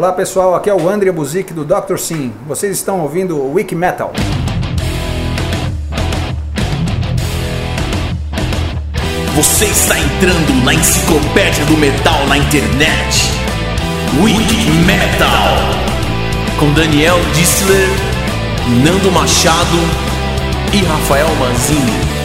Olá pessoal, aqui é o André Buzik do Dr. Sim. Vocês estão ouvindo o Wiki Metal. Você está entrando na enciclopédia do metal na internet. Wiki Metal. Com Daniel Dissler, Nando Machado e Rafael Manzini.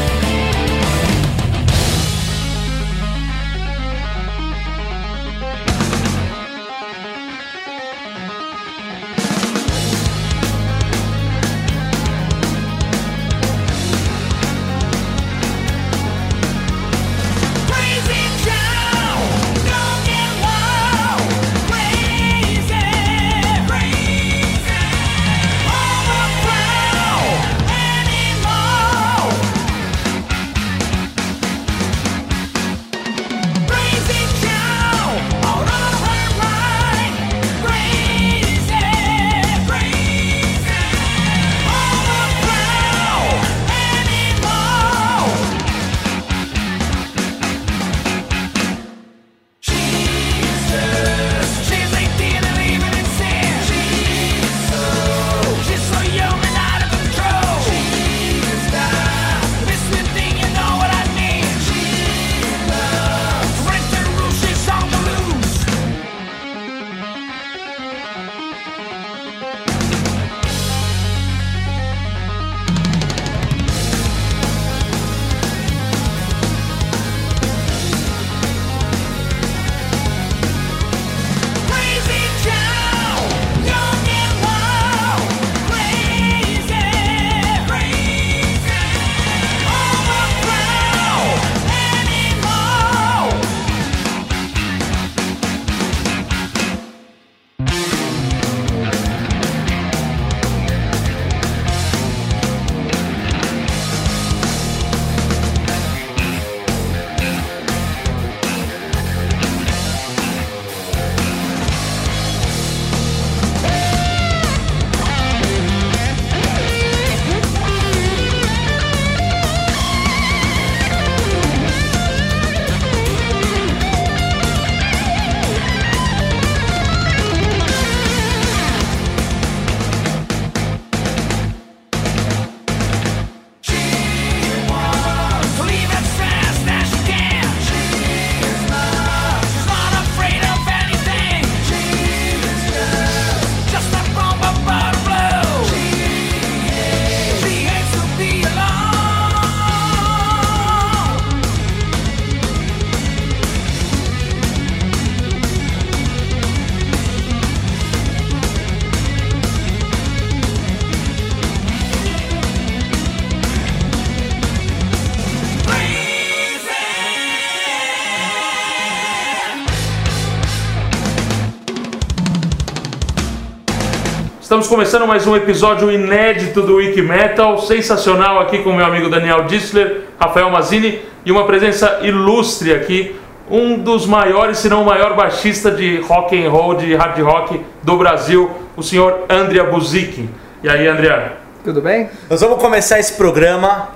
Estamos começando mais um episódio inédito do Wiki Metal, sensacional aqui com meu amigo Daniel Dissler, Rafael Mazini e uma presença ilustre aqui, um dos maiores, se não o maior baixista de rock and roll, de hard rock do Brasil, o senhor Andrea Buzik. E aí, Andrea? Tudo bem? Nós vamos começar esse programa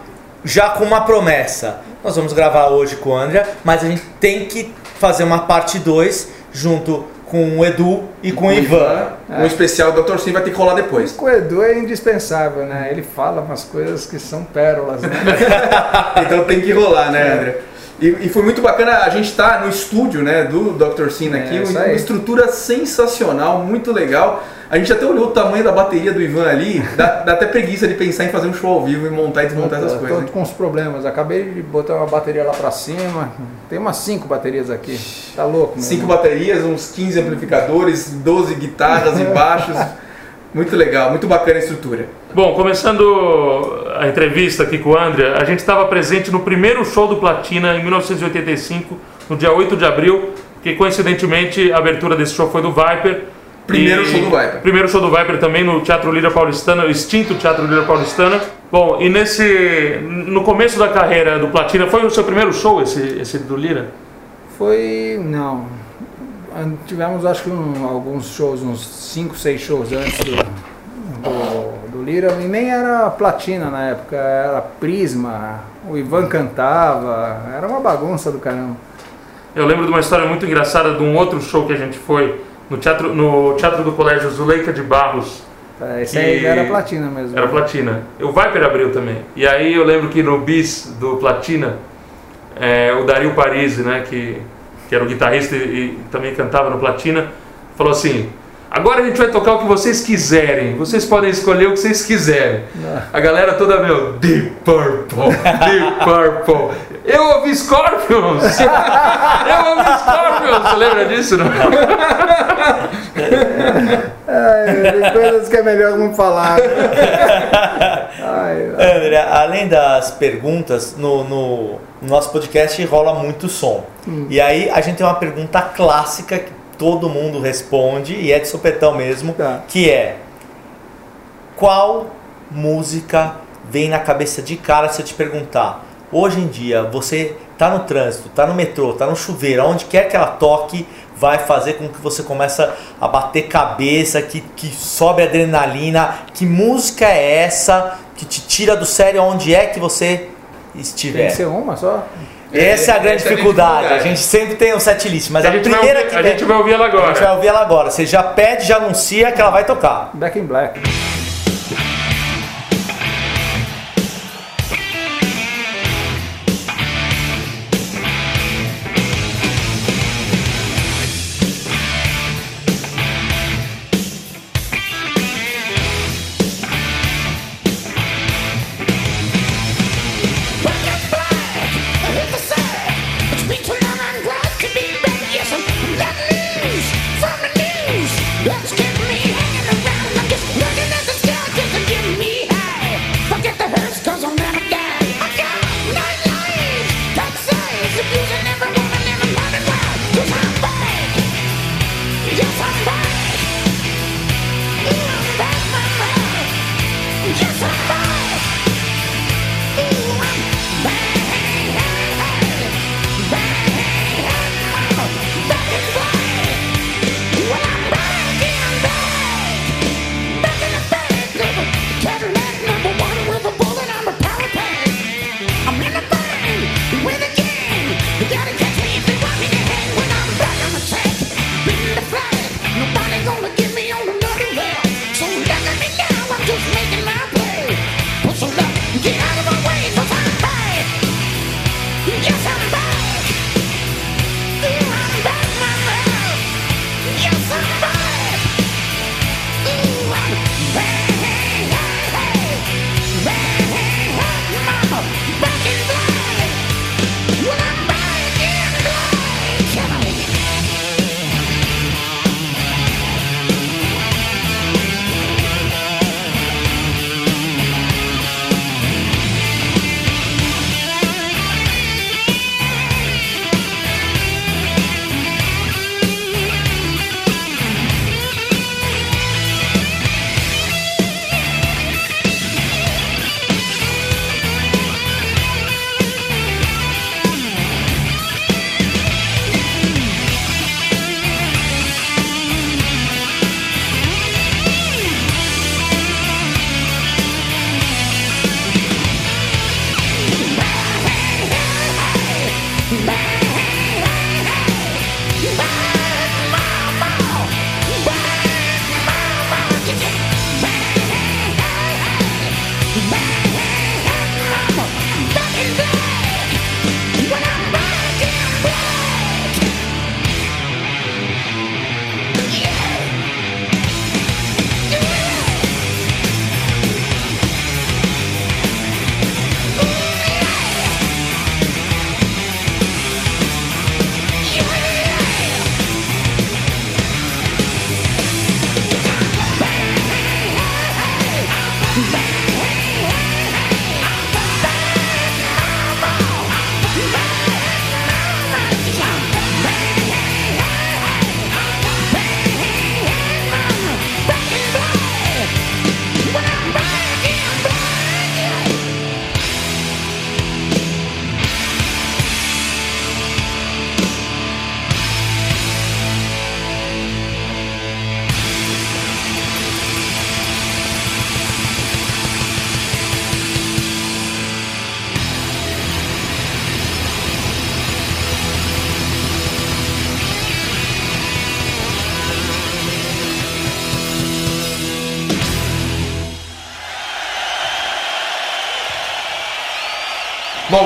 já com uma promessa. Nós vamos gravar hoje com o Andrea, mas a gente tem que fazer uma parte 2 junto com o Edu e com o Ivan. Um especial do Dr. Sim vai ter que rolar depois. Com o Edu é indispensável, né? Ele fala umas coisas que são pérolas, né? então tem que rolar, né, André? E, e foi muito bacana a gente estar tá no estúdio né, do Dr. Sim aqui, É, uma estrutura sensacional, muito legal. A gente até olhou o tamanho da bateria do Ivan ali, dá, dá até preguiça de pensar em fazer um show ao vivo e montar e desmontar essas coisas. Tô com uns problemas. Acabei de botar uma bateria lá pra cima. Tem umas cinco baterias aqui. Tá louco, meu Cinco irmão. baterias, uns 15 amplificadores, 12 guitarras e baixos. Muito legal, muito bacana a estrutura. Bom, começando a entrevista aqui com o Andrea, a gente estava presente no primeiro show do Platina em 1985, no dia 8 de abril, que coincidentemente a abertura desse show foi do Viper. Primeiro show do Viper. Primeiro show do Viper também no Teatro Lira Paulistana, o extinto Teatro Lira Paulistana. Bom, e nesse no começo da carreira do Platina, foi o seu primeiro show esse, esse do Lira? Foi. Não. An- Tivemos acho que um- alguns shows, uns 5, 6 shows antes do, do, do Lira. E nem era platina na época, era Prisma. O Ivan cantava. Era uma bagunça do caramba. Eu lembro de uma história muito engraçada de um outro show que a gente foi no teatro, no teatro do Colégio Zuleika de Barros. É, Esse Que- aí era platina mesmo. Era Platina. O Viper abriu também. E aí eu lembro que no bis do Platina, é, o Dario Parisi, né, que, que era o guitarrista e, e também cantava no Platina, falou assim: Agora a gente vai tocar o que vocês quiserem. Vocês podem escolher o que vocês quiserem. A galera toda, meu, Deep Purple, Deep Purple. Eu ouvi Scorpions! Eu ouvi Scorpions! Você lembra disso, não? Ai, tem coisas que é melhor não falar. Ai, André, além das perguntas, no, no- no nosso podcast rola muito som. E aí a gente tem uma pergunta clássica que todo mundo responde, e é de sopetão mesmo, Tá. que é qual música vem na cabeça de cara se eu te perguntar? Hoje em dia, você tá no trânsito, tá no metrô, tá no chuveiro, aonde quer que ela toque, vai fazer com que você comece a bater cabeça, que, que sobe adrenalina. Que música é essa que te tira do sério onde é que você tem estiver? que ser uma só? Essa é a grande Essa é a dificuldade. A gente sempre tem um set list, mas a a, primeira ouvir, que a gente vai ouvir ela a gente vai agora. ouvir ela agora. Você já pede, já anuncia que ela vai tocar. Back in Black.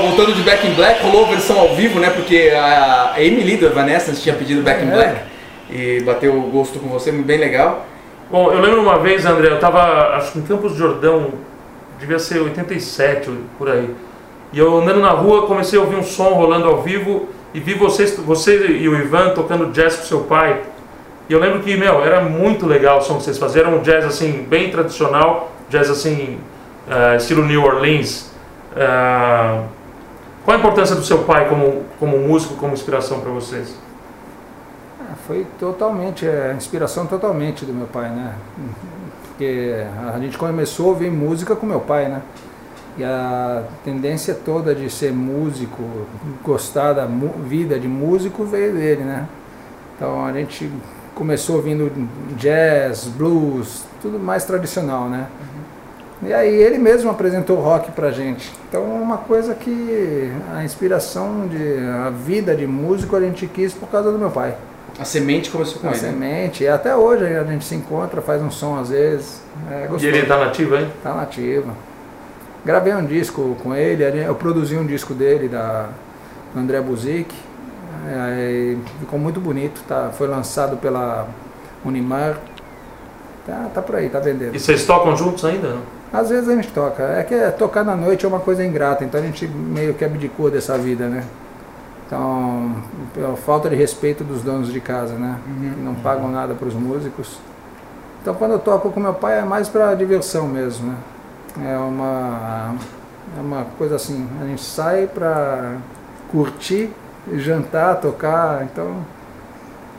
Voltando de Back in Black, rolou a versão ao vivo, né? Porque a Emily do Evanescence tinha pedido Back in É. Black e bateu o gosto com você, bem legal. Bom, eu lembro uma vez, André, eu tava, acho que em Campos do Jordão, devia ser 87, por aí. E eu andando na rua, comecei a ouvir um som rolando ao vivo e vi vocês, você e o Ivan tocando jazz com seu pai. E eu lembro que, meu, era muito legal o som que vocês faziam, era um jazz assim, bem tradicional, jazz assim, eh, estilo New Orleans. Eh, qual a importância do seu pai como, como músico, como inspiração para vocês? Ah, Foi totalmente, é, inspiração totalmente do meu pai, né? Porque a gente começou a ouvir música com meu pai, né? E a tendência toda de ser músico, gostar da vida de músico veio dele, né? Então a gente começou ouvindo jazz, blues, tudo mais tradicional, né? E aí ele mesmo apresentou o rock pra gente. Então é uma coisa que a inspiração de a vida de músico a gente quis por causa do meu pai. A semente começou com Na ele. né? semente, e até hoje a gente se encontra, faz um som às vezes. É E ele tá nativo, hein? Tá nativo. Gravei um disco com ele, eu produzi um disco dele, da, do André Buzik. É, ficou muito bonito, tá? foi lançado pela Unimar. Tá, tá por aí, tá vendendo. E vocês tocam juntos ainda? não? Às vezes a gente toca. É que tocar na noite é uma coisa ingrata, então a gente meio que abdicou dessa vida, né? Então, pela falta de respeito dos donos de casa, né? Que não pagam nada para os músicos. Então, quando eu toco com meu pai é mais para diversão mesmo, né? É uma, é uma coisa assim, a gente sai para curtir, jantar, tocar, então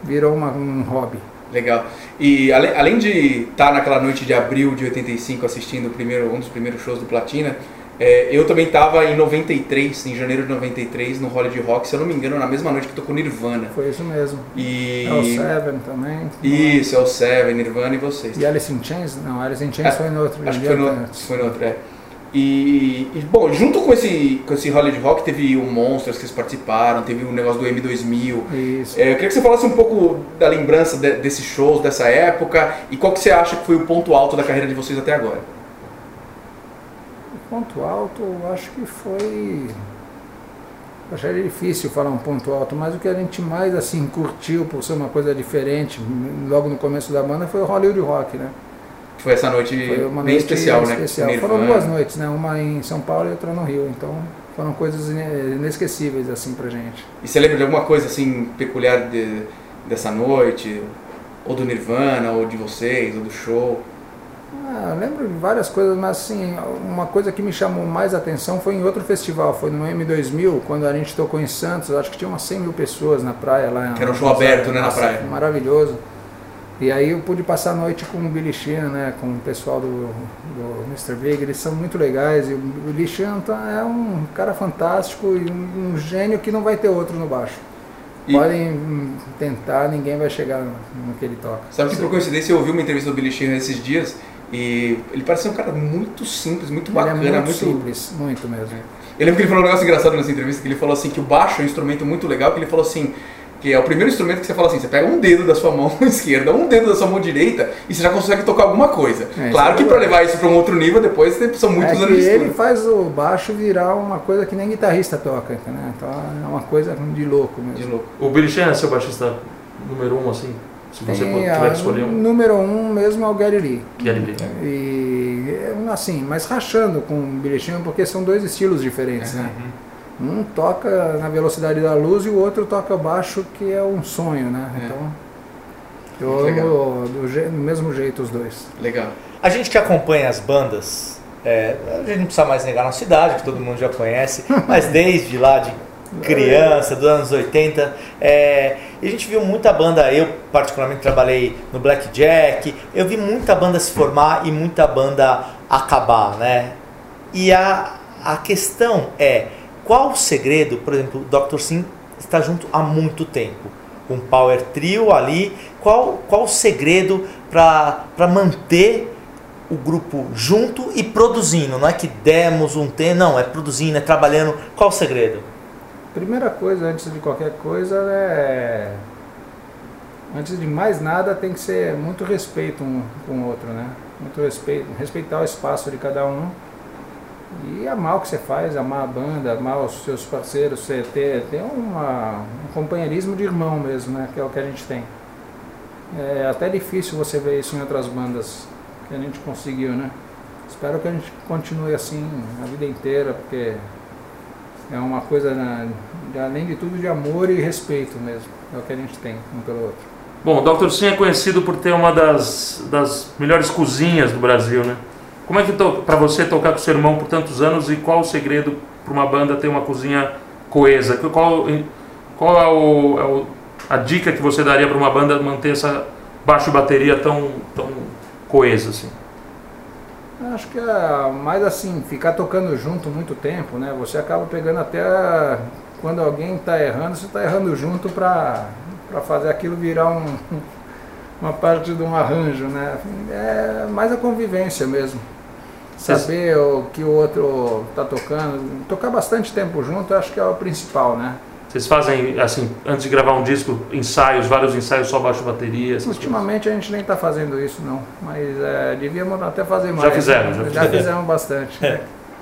virou uma, um hobby. Legal. E ale- além de estar naquela noite de abril de 85 assistindo o primeiro, um dos primeiros shows do Platina, é, eu também estava em 93, em janeiro de 93, no Holiday Rock, se eu não me engano, na mesma noite que tocou Nirvana. Foi isso mesmo. E. É o Seven também. Isso, é o Seven, Nirvana e vocês. E Alice in Chains? Não, Alice in Chains É, foi no outro Acho que foi no, foi no outro, é. E, e, bom, junto com esse, com esse Holiday Rock teve o Monsters que eles participaram, teve o negócio do M2000. Isso. É, eu queria que você falasse um pouco da lembrança de- desses shows, dessa época, e qual que você acha que foi o ponto alto da carreira de vocês até agora? O ponto alto, eu acho que foi. Eu acharia difícil falar um ponto alto, mas o que a gente mais assim curtiu por ser uma coisa diferente, logo no começo da banda, foi o Hollywood Rock, né? Foi essa noite Foi bem noite especial, né? especial. Foram duas noites, né? Uma em São Paulo e outra no Rio. Então foram coisas ine- inesquecíveis assim pra gente. E você lembra de alguma coisa assim peculiar de- dessa noite? Ou do Nirvana, ou de vocês, ou do show? Ah, eu lembro de várias coisas, mas assim, uma coisa que me chamou mais atenção foi em outro festival, foi no M2000, quando a gente tocou em Santos, acho que tinha umas 100 mil pessoas na praia lá. Que era um show aberto, né, na praia. Maravilhoso. E aí eu pude passar a noite com o Billy Sheehan, né, com o pessoal do, do Mr. Big, eles são muito legais, e o Billy Sheehan tá- é um cara fantástico e um, um gênio que não vai ter outro no baixo. E- Podem tentar, ninguém vai chegar no, que ele toca. Sabe que por coincidência eu ouvi uma entrevista do Billy Sheehan esses dias e ele parecia um cara muito simples, muito Ele é bacana, muito, muito... simples, muito mesmo. Eu lembro que ele falou um negócio engraçado nessa entrevista, que ele falou assim que o baixo é um instrumento muito legal, que ele falou assim, que é o primeiro instrumento que você fala assim, você pega um dedo da sua mão esquerda, um dedo da sua mão direita e você já consegue tocar alguma coisa. É, claro isso que é para levar isso para um outro nível, depois são muitos é que anos de ele faz o baixo virar uma coisa que nem guitarrista toca, entendeu? Então é uma coisa de louco mesmo. De louco. O Billy Sheehan é seu baixista número um, assim? Se você Tem tiver a- que escolher um. número um mesmo é o Gary Lee. Ele vê. E é, assim, mas rachando com o Billy Sheehan, porque são dois estilos diferentes, né? Um toca na velocidade da luz e o outro toca baixo, que é um sonho, né? É. Então, eu amo do, do mesmo jeito os dois. Legal. A gente que acompanha as bandas, é, a gente não precisa mais negar na cidade, que todo mundo já conhece, mas desde lá de criança, dos anos 80, é, a gente viu muita banda, eu particularmente trabalhei no Blackjack, eu vi muita banda se formar e muita banda acabar, né? E a, a questão é, qual o segredo, por exemplo, o Dr. Sim está junto há muito tempo, um power trio ali, qual, qual o segredo para manter o grupo junto e produzindo? Não é que demos um tempo, não, é produzindo, é trabalhando, qual o segredo? Primeira coisa, antes de qualquer coisa, é. Antes de mais nada, tem que ser muito respeito um com o outro, né? Muito respeito, respeitar o espaço de cada um E amar o que você faz, amar a banda, amar os seus parceiros, você ter, ter uma, um companheirismo de irmão mesmo, né? Que é o que a gente tem. É até difícil você ver isso em outras bandas que a gente conseguiu, né? Espero que a gente continue assim a vida inteira, porque é uma coisa, né, de- além de tudo, de amor e respeito mesmo. É o que a gente tem um pelo outro. Bom, o Dr. Sim é conhecido por ter uma das, das melhores cozinhas do Brasil, né? Como é que para você tocar com seu irmão por tantos anos e qual o segredo para uma banda ter uma cozinha coesa? Qual, qual é, o, é o- a dica que você daria para uma banda manter essa baixo bateria tão, tão coesa assim? Acho que é mais assim, ficar tocando junto muito tempo, né? Você acaba pegando até quando alguém está errando, você está errando junto para fazer aquilo virar um, uma parte de um arranjo, né? É mais a convivência mesmo. Saber o que o outro está tocando. Tocar bastante tempo junto, acho que é o principal, né? Vocês fazem, assim, antes de gravar um disco, ensaios, vários ensaios só baixo bateria? essas coisas? Ultimamente a gente nem está fazendo isso não, mas é, devíamos até fazer mais. Já fizeram, já já, fizeram. fizemos bastante.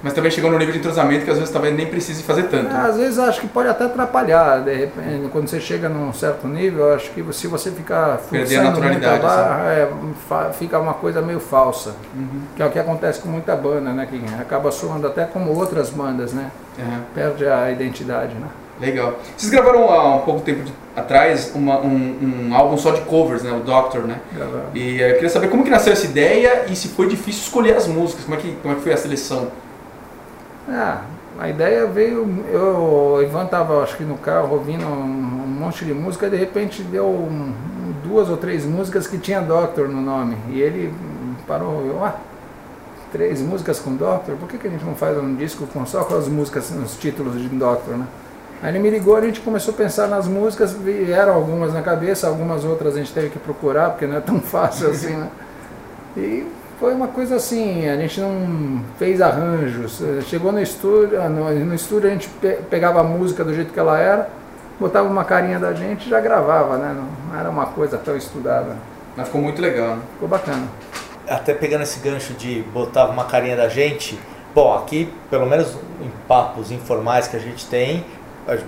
Mas também chegou no nível de entrosamento que às vezes talvez nem precise fazer tanto. É, às vezes acho que pode até atrapalhar, de repente, quando você chega num certo nível, acho que se você ficar Perder a forçando muito a naturalidade, barra, é, fica uma coisa meio falsa, Uhum. que é o que acontece com muita banda, né, que acaba soando até como outras bandas, né, Aham. perde a identidade, né. Legal. Vocês gravaram há um pouco tempo de- atrás uma- um, um álbum só de covers, né? O Doctor, né? Gravar. E eh, eu queria saber como que nasceu essa ideia e se foi difícil escolher as músicas, como é que, como é que foi a seleção? Ah, a ideia veio, eu, o Ivan tava acho que no carro ouvindo um, um monte de música de repente deu um- duas ou três músicas que tinha Doctor no nome. E ele parou, eu, ah, três músicas com Doctor? Por que, que a gente não faz um disco com só com as músicas, os títulos de Doctor, né? Aí ele me ligou, a gente começou a pensar nas músicas, vieram algumas na cabeça, algumas outras a gente teve que procurar, porque não é tão fácil assim, né? E foi uma coisa assim, a gente não fez arranjos. eh, Chegou no estúdio, ah, no, no estúdio a gente pe- pegava a música do jeito que ela era, botava uma carinha da gente e já gravava, né? Não era uma coisa tão estudada. Mas ficou muito legal, né? Ficou bacana. até pegando esse gancho de botar uma carinha da gente, bom, aqui, pelo menos em papos informais que a gente tem,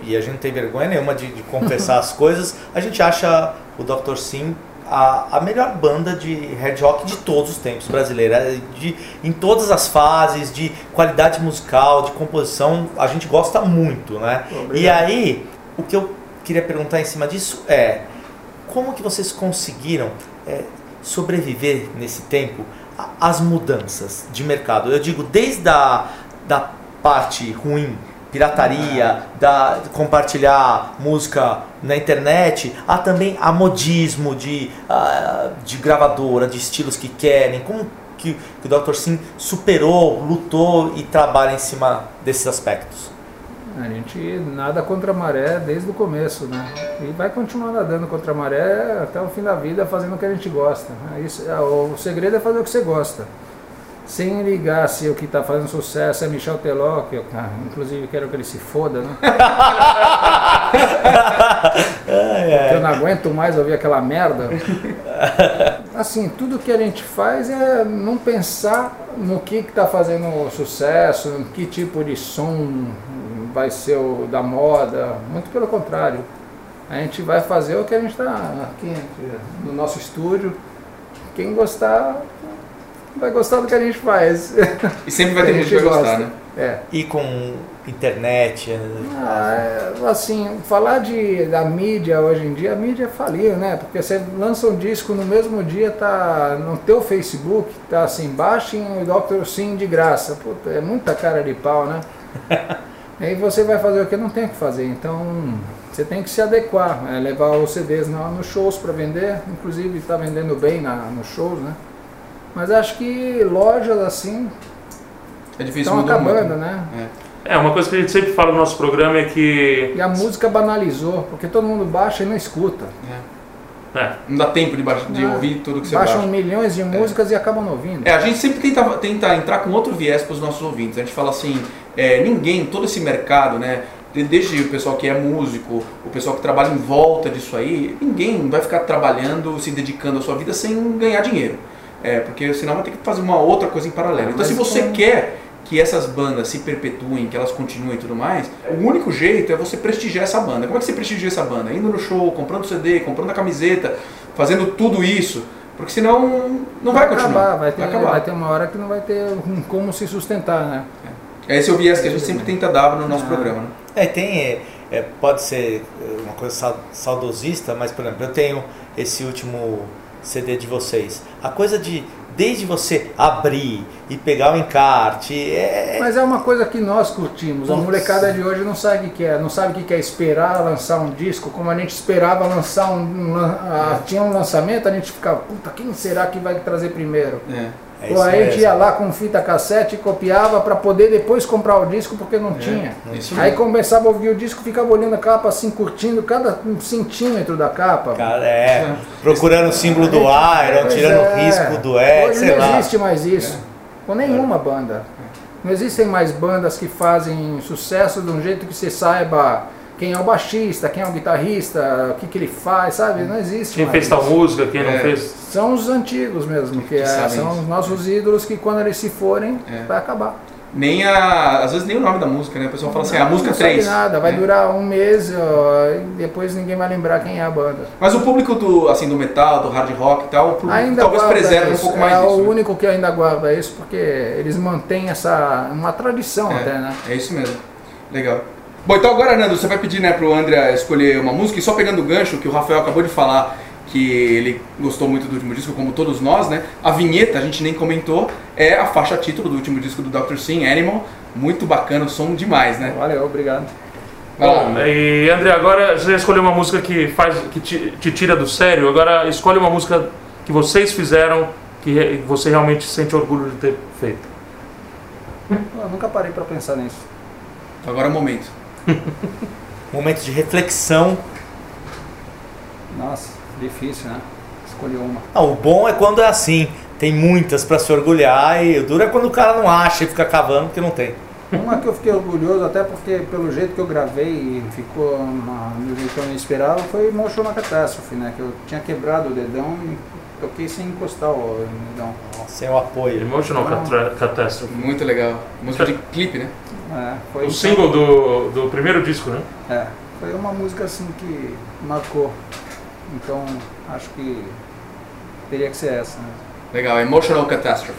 e a gente não tem vergonha nenhuma de, de confessar as coisas, a gente acha o Dr. Sim a, a melhor banda de head rock de todos os tempos brasileira, é de, em todas as fases, de qualidade musical, de composição, a gente gosta muito, né? Obrigado. E aí, o que eu queria perguntar em cima disso é, como que vocês conseguiram é, sobreviver nesse tempo às mudanças de mercado? Eu digo desde a da parte ruim, pirataria, da compartilhar música na internet, a também a modismo de, ah, de gravadora, de estilos que querem. Como que, que o Dr. Sim superou, lutou e trabalha em cima desses aspectos? A gente nada contra a maré desde o começo, né? E vai continuar nadando contra a maré até o fim da vida fazendo o que a gente gosta. É Isso, é, o segredo é fazer o que você gosta. Sem ligar se o que está fazendo sucesso é Michel Teló, que eu, ah, inclusive quero que ele se foda, né? Porque eu não aguento mais ouvir aquela merda. Assim, tudo que a gente faz é não pensar no que está fazendo sucesso, no que tipo de som vai ser o da moda. Muito pelo contrário. A gente vai fazer o que a gente está aqui no nosso estúdio. Quem gostar, vai gostar do que a gente faz. E sempre vai ter gente que vai gosta. gostar, né? É. E com internet, é, Ah, é, assim, falar de, da mídia hoje em dia, a mídia faliu, né? Porque você lança um disco no mesmo dia, tá no teu Facebook, tá assim, baixem o Dr. Sim de graça. Puta, é muita cara de pau, né? Aí você vai fazer o que não tem o que fazer. Então, você tem que se adequar, é, levar os CDs nos shows para vender, inclusive está vendendo bem na, nos shows, né? Mas acho que lojas assim É difícil estão acabando, muito. né? É, uma coisa que a gente sempre fala no nosso programa é que. E a música banalizou, porque todo mundo baixa e não escuta. É, Não dá tempo de, baixar, de Ah, ouvir tudo que você Baixam baixa. milhões de músicas e acabam não ouvindo. É, a gente sempre tenta, tenta entrar com outro viés para os nossos ouvintes. A gente fala assim, é, ninguém, todo esse mercado, né? de- Desde o pessoal que é músico, o pessoal que trabalha em volta disso aí, ninguém vai ficar trabalhando, se dedicando à sua vida sem ganhar dinheiro. É, porque senão vai ter que fazer uma outra coisa em paralelo. Ah, Então se você com- quer que essas bandas se perpetuem, que elas continuem e tudo mais, o único jeito é você prestigiar essa banda. Como é que você prestigia essa banda? Indo no show, comprando CD, comprando a camiseta, fazendo tudo isso. Porque senão não vai, continuar. acabar, vai ter, acabar. vai ter uma hora que não vai ter como se sustentar, né? Esse é o viés que a gente sempre tenta dar no nosso programa. Né? É, tem. é, é, pode ser é, uma coisa sau- saudosista, mas, por exemplo, eu tenho esse último CD de vocês. A coisa de. Desde você abrir e pegar o encarte. É, Mas é uma coisa que nós curtimos. A Putz. molecada de hoje não sabe o que é, não sabe o que é esperar lançar um disco, como a gente esperava lançar um. um lan- ah, tinha um lançamento, a gente ficava, puta, quem será que vai trazer primeiro? É. é Pô, aí mesmo. ia lá com fita cassete e copiava para poder depois comprar o disco porque não tinha. Isso Aí mesmo. começava a ouvir o disco, ficava olhando a capa assim, curtindo cada um centímetro da capa. Cara, é, procurando o símbolo do Iron, Pois tirando o é. risco do E, Hoje sei não lá. existe mais isso. Com nenhuma banda. Não existem mais bandas que fazem sucesso de um jeito que você saiba quem é o baixista, quem é o guitarrista, o que, que ele faz, sabe? Não existe Quem mais. fez tal isso. música, quem não É. fez. São os antigos mesmo, que, é- sabem são isso. os nossos ídolos que quando eles se forem, É. vai acabar. Nem a. Às vezes nem o nome da música, né? O pessoal fala assim, a música não sabe 3. nada, vai né? durar um mês ó, e depois ninguém vai lembrar quem é a banda. Mas o público do, assim, do metal, do hard rock e tal, o público Ainda talvez preserve um isso, pouco mais é disso. o né? único que ainda guarda isso, porque eles mantêm essa uma tradição até, né? É, é isso mesmo. Legal. Bom, então agora, Nando, você vai pedir né, pro André escolher uma música e só pegando o gancho que o Rafael acabou de falar que ele gostou muito do último disco, como todos nós, né? A vinheta, a gente nem comentou, é a faixa título do último disco do Dr. Sim, Animal. Muito bacana, o som demais, né? Valeu, obrigado. Vai lá. Bom, e André, agora você escolheu uma música que faz que te, te tira do sério. Agora escolhe uma música que vocês fizeram que você realmente sente orgulho de ter feito. Eu nunca parei pra pensar nisso. Então agora é o momento. Momento de reflexão. Nossa, difícil, né? Escolhi uma. Ah, o bom é quando é assim. Tem muitas pra se orgulhar e o duro é quando o cara não acha e fica cavando porque não tem. Uma que eu fiquei orgulhoso, até porque pelo jeito que eu gravei e ficou do jeito que eu não esperava, foi Motion na Catástrofe, né? Que eu tinha quebrado o dedão e toquei sem encostar o dedão. Sem o apoio. Emotional Não. Catra- Catastrophe. Muito legal. Música de clipe, né? É, foi O single do, do primeiro disco, né? É, foi uma música assim que marcou. Então acho que teria que ser essa. Né? Legal, Emotional Catastrophe.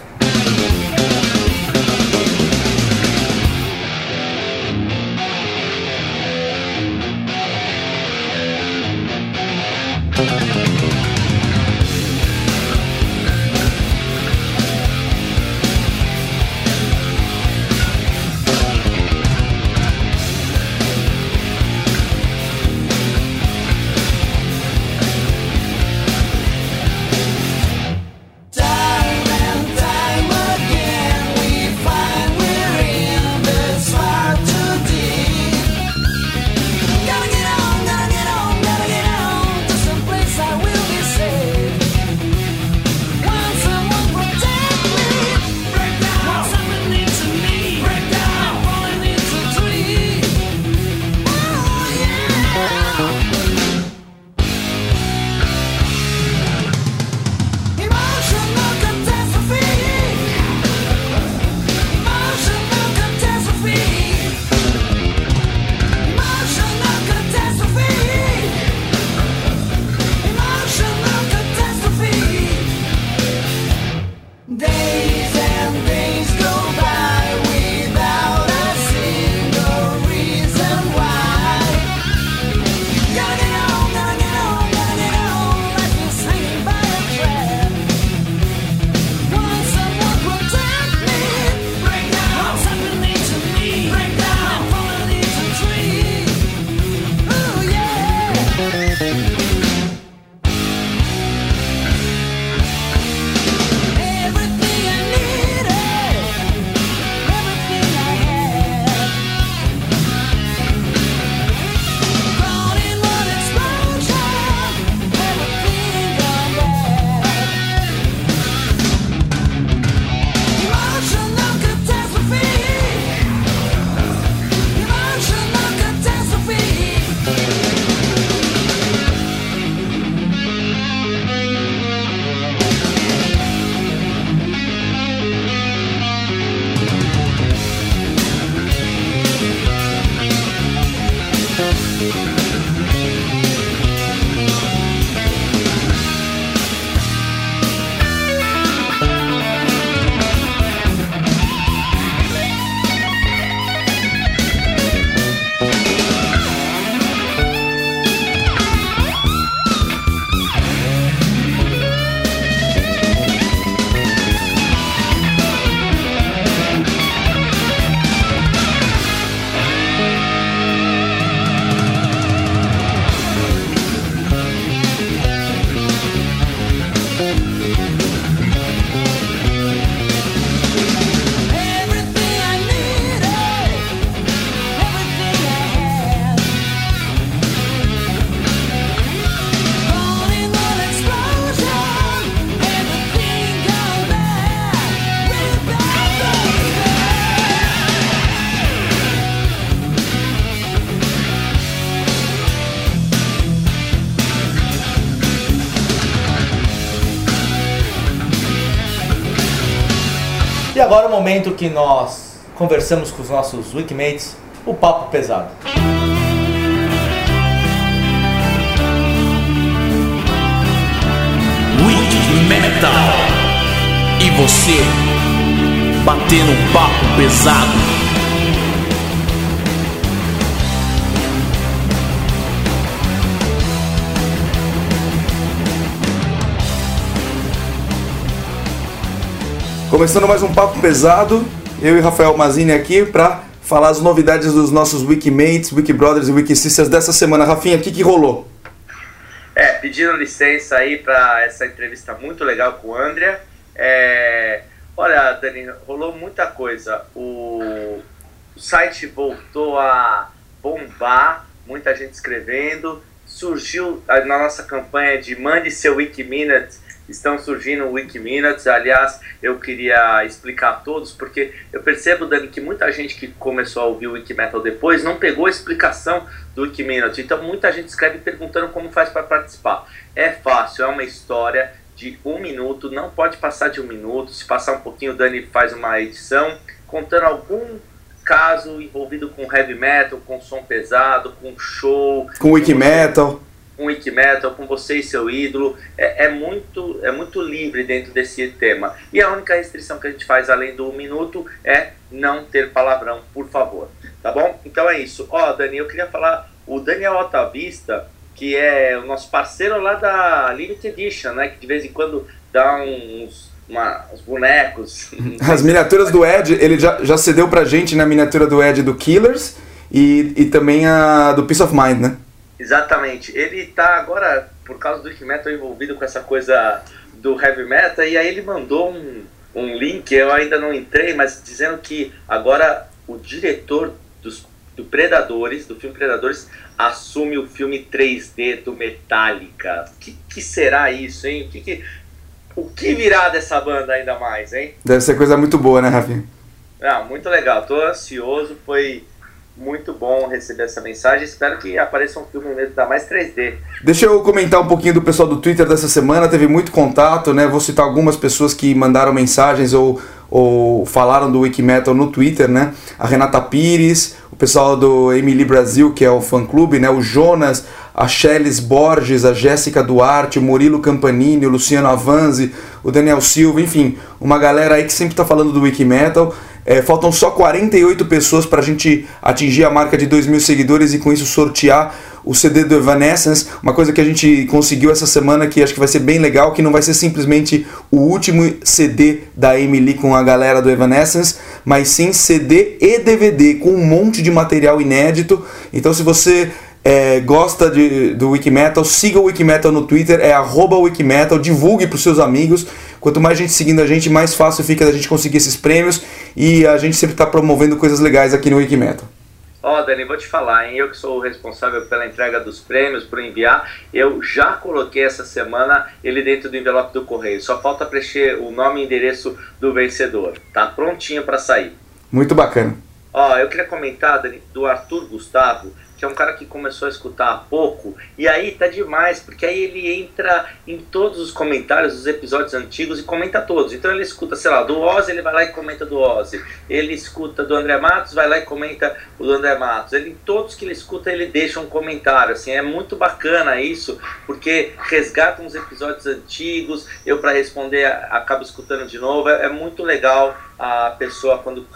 Momento que nós conversamos com os nossos Wikimates, o papo pesado. Wiki Metal. E você, batendo um papo pesado. Começando mais um papo pesado, eu e Rafael Mazini aqui para falar as novidades dos nossos Wikimates, Wikibrothers e Wikisisters dessa semana. Rafinha, o que, que rolou? É, pedindo licença aí para essa entrevista muito legal com o André. É, olha, Dani, rolou muita coisa. O, o site voltou a bombar, muita gente escrevendo. Surgiu na nossa campanha de mande seu Wikiminutes, estão surgindo Wikiminutes. Aliás, eu queria explicar a todos, porque eu percebo, Dani, que muita gente que começou a ouvir o Wikimetal depois não pegou a explicação do Wikiminute. Então, muita gente escreve perguntando como faz para participar. É fácil, é uma história de um minuto, não pode passar de um minuto. Se passar um pouquinho, o Dani faz uma edição contando algum caso envolvido com heavy metal, com som pesado, com show, Com Wikimetal. com wiki metal, com você e seu ídolo, é, é muito é muito livre dentro desse tema. E a única restrição que a gente faz além do um minuto é não ter palavrão, por favor. Tá bom? Então é isso. Ó, Dani, eu queria falar, o Daniel Otavista, que é o nosso parceiro lá da Limited Edition, né? Que de vez em quando dá uns, uma- bonecos. As miniaturas do Ed, ele já, já cedeu pra gente na miniatura do Ed do Killers e, e também a do Peace of Mind, né? Exatamente. Ele tá agora, por causa do Wiki Metal, envolvido com essa coisa do heavy metal, e aí ele mandou um, um link, eu ainda não entrei, mas dizendo que agora o diretor dos, do Predadores, do filme Predadores, assume o filme 3D do Metallica. O que, que será isso, hein? O que, que- o que virá dessa banda ainda mais, hein? Deve ser coisa muito boa, né, Rafinha? Ah, muito legal, tô ansioso, foi muito bom receber essa mensagem. Espero que apareça um filme mesmo, ainda mais 3D. Deixa eu comentar um pouquinho do pessoal do Twitter dessa semana, teve muito contato, né? Vou citar algumas pessoas que mandaram mensagens ou, ou falaram do Wikimetal no Twitter, né? A Renata Pires, o pessoal do Emily Brasil, que é o fã-clube, né? O Jonas, a Chelis Borges, a Jéssica Duarte, o Murilo Campanini, o Luciano Avanzi, o Daniel Silva, enfim, uma galera aí que sempre tá falando do Wikimetal. É, faltam só 48 pessoas para a gente atingir a marca de 2 mil seguidores e com isso sortear o CD do Evanescence, uma coisa que a gente conseguiu essa semana que acho que vai ser bem legal, que não vai ser simplesmente o último CD da Emily com a galera do Evanescence, mas sim CD e DVD com um monte de material inédito. Então se você é, gosta de, do Wikimetal, siga o Wikimetal no Twitter, é arroba Wikimetal, divulgue para os seus amigos. Quanto mais gente seguindo a gente, mais fácil fica da gente conseguir esses prêmios e a gente sempre está promovendo coisas legais aqui no Wikimetal. Ó, Dani, vou te falar, hein? Eu que sou o responsável pela entrega dos prêmios, por enviar, eu já coloquei essa semana ele dentro do envelope do correio. Só falta preencher o nome e endereço do vencedor. Tá prontinho para sair. Muito bacana. Ó, eu queria comentar, Dani, do Arthur Gustavo, é um cara que começou a escutar há pouco, e aí tá demais, porque aí ele entra em todos os comentários dos episódios antigos e comenta todos. Então ele escuta, sei lá, do Ozzy, ele vai lá e comenta do Ozzy. Ele escuta do André Matos, vai lá e comenta o do André Matos. Ele, em todos que ele escuta, ele deixa um comentário. Assim, é muito bacana isso, porque resgata uns episódios antigos, eu para responder acabo escutando de novo. É, é muito legal a pessoa quando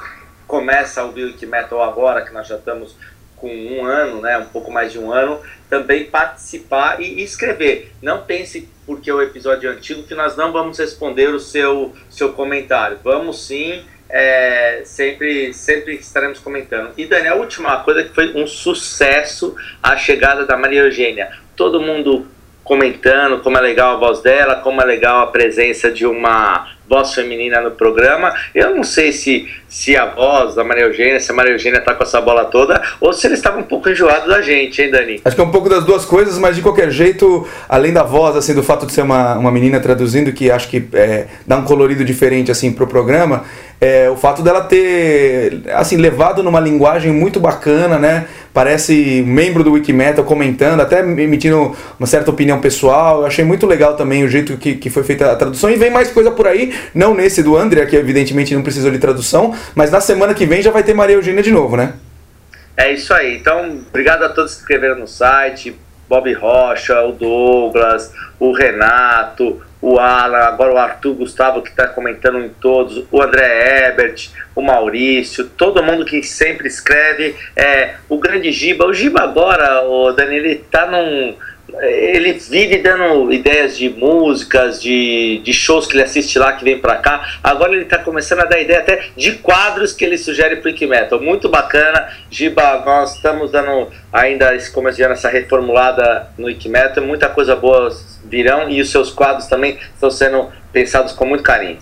começa a ouvir o Wikimetal agora, que nós já estamos com um ano, né, um pouco mais de um ano, também participar e, escrever. Não pense porque o episódio é antigo que nós não vamos responder o seu, seu comentário. Vamos sim, é, sempre, sempre estaremos comentando. E Dani, a última coisa que foi um sucesso a chegada da Maria Eugênia. Todo mundo comentando como é legal a voz dela, como é legal a presença de uma voz feminina no programa. Eu não sei se, se a voz da Maria Eugênia, se a Maria Eugênia tá com essa bola toda, ou se eles estavam um pouco enjoados da gente, hein, Dani? Acho que é um pouco das duas coisas, mas de qualquer jeito, além da voz, assim, do fato de ser uma, uma menina traduzindo, que acho que é, dá um colorido diferente, assim, pro programa, é, o fato dela ter, assim, levado numa linguagem muito bacana, né? Parece membro do Wikimetal comentando, até emitindo uma certa opinião pessoal. Eu achei muito legal também o jeito que, que foi feita a tradução. E vem mais coisa por aí. Não nesse do André, que evidentemente não precisou de tradução, mas na semana que vem já vai ter Maria Eugênia de novo, né? É isso aí. Então, obrigado a todos que escreveram no site. Bob Rocha, o Douglas, o Renato, o Alan, agora o Arthur Gustavo que está comentando em todos, o André Ebert, o Maurício, todo mundo que sempre escreve, é, o grande Giba. O Giba agora, o Dani, ele tá num. Ele vive dando ideias de músicas, de, de shows que ele assiste lá, que vem pra cá. Agora ele tá começando a dar ideia até de quadros que ele sugere pro Ike Metal. Muito bacana. Giba, nós estamos dando ainda esse começo de ano, essa reformulada no Ike Metal. Muita coisa boa virão e os seus quadros também estão sendo pensados com muito carinho.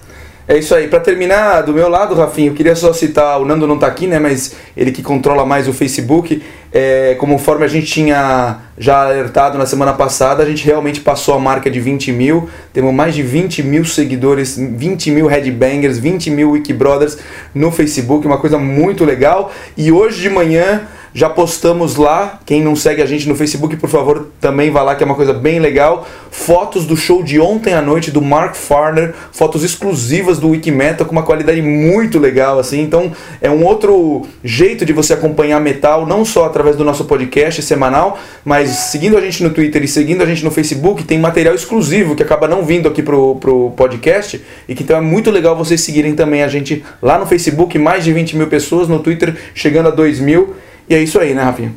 É isso aí. Pra terminar, do meu lado, Rafinha, eu queria só citar, o Nando não tá aqui, né, mas ele que controla mais o Facebook, é, conforme a gente tinha já alertado na semana passada, a gente realmente passou a marca de 20 mil, temos mais de 20 mil seguidores, 20 mil headbangers, 20 mil Wikibrothers no Facebook, uma coisa muito legal. E hoje de manhã já postamos lá, quem não segue a gente no Facebook, por favor, também vá lá, que é uma coisa bem legal. Fotos do show de ontem à noite do Mark Farner, fotos exclusivas do Wikimetal com uma qualidade muito legal, assim. Então é um outro jeito de você acompanhar metal, não só através do nosso podcast semanal, mas seguindo a gente no Twitter e seguindo a gente no Facebook, tem material exclusivo que acaba não vindo aqui pro, pro podcast e que então é muito legal vocês seguirem também a gente lá no Facebook, mais de 20 mil pessoas, no Twitter chegando a 2 mil. E é isso aí, né, Rafinha?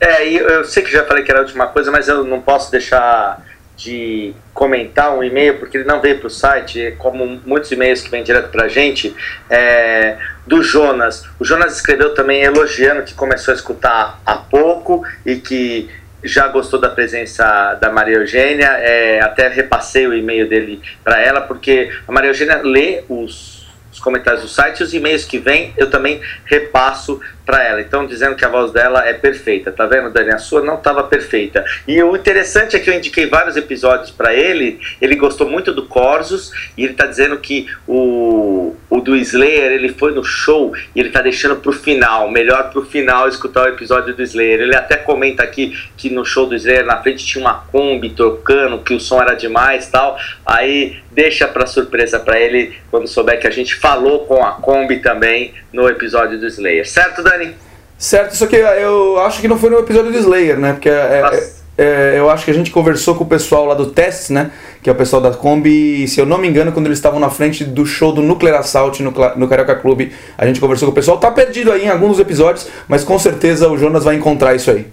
É, eu sei que já falei que era a última coisa, mas eu não posso deixar de comentar um e-mail, porque ele não veio para o site, como muitos e-mails que vêm direto para a gente, é, do Jonas. O Jonas escreveu também elogiando que começou a escutar há pouco e que já gostou da presença da Maria Eugênia, é, até repassei o e-mail dele para ela, porque a Maria Eugênia lê os os comentários do site e os e-mails que vêm eu também repasso para ela. Então, dizendo que a voz dela é perfeita. Tá vendo, Dani? A sua não estava perfeita. E o interessante é que eu indiquei vários episódios para ele. Ele gostou muito do Corsos e ele tá dizendo que o, o do Slayer ele foi no show e ele tá deixando pro final. Melhor pro final escutar o episódio do Slayer. Ele até comenta aqui que no show do Slayer na frente tinha uma Kombi tocando, que o som era demais tal. Aí deixa para surpresa para ele quando souber que a gente falou com a Kombi também no episódio do Slayer. Certo, Dani? Certo, só que eu acho que não foi no episódio do Slayer, né? Porque é, é, é, eu acho que a gente conversou com o pessoal lá do Tests, né? Que é o pessoal da Kombi, e se eu não me engano, quando eles estavam na frente do show do Nuclear Assault no, no Carioca Clube, a gente conversou com o pessoal. Tá perdido aí em alguns episódios, mas com certeza o Jonas vai encontrar isso aí.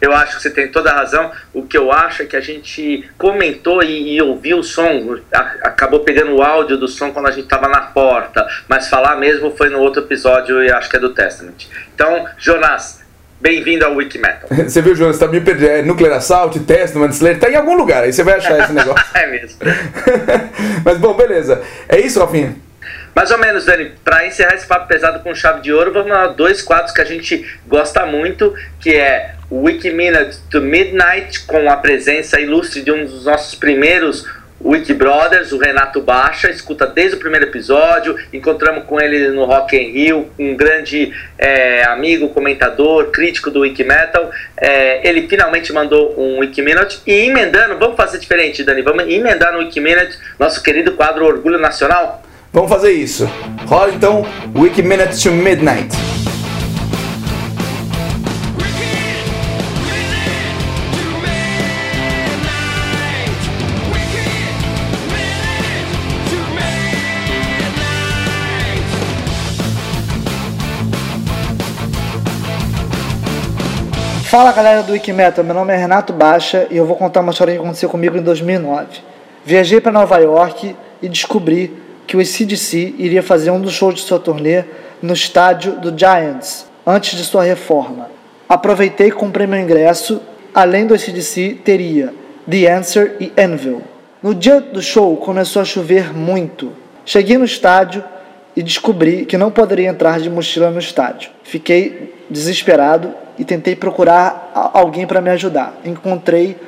Eu acho que você tem toda a razão. O que eu acho é que a gente comentou e, e ouviu o som, a- acabou pegando o áudio do som quando a gente estava na porta, mas falar mesmo foi no outro episódio e acho que é do Testament. Então, Jonas, bem-vindo ao Wikimetal. Você viu, Jonas? Tá meio perdido. É Nuclear Assault, Testament, Slayer, tá em algum lugar, aí você vai achar esse negócio. é mesmo. mas bom, beleza. É isso, Rafinha? Mais ou menos, Dani, para encerrar esse papo pesado com chave de ouro, vamos a dois quadros que a gente gosta muito, que é Wiki to Midnight, com a presença ilustre de um dos nossos primeiros Wiki Brothers, o Renato Baixa, escuta desde o primeiro episódio, encontramos com ele no Rock in Rio, um grande é, amigo, comentador, crítico do Wiki Metal. É, ele finalmente mandou um Wiki e emendando, vamos fazer diferente, Dani, vamos emendar no Wiki nosso querido quadro Orgulho Nacional. Vamos fazer isso. Rola então Wiki to Midnight. Fala galera do Wikimetal, meu nome é Renato Baixa e eu vou contar uma história que aconteceu comigo em 2009. Viajei para Nova York e descobri que o ACDC iria fazer um dos shows de sua turnê no estádio do Giants, antes de sua reforma. Aproveitei e comprei meu ingresso, além do ACDC teria The Answer e Anvil. No dia do show começou a chover muito. Cheguei no estádio e descobri que não poderia entrar de mochila no estádio. Fiquei desesperado e tentei procurar alguém para me ajudar. Encontrei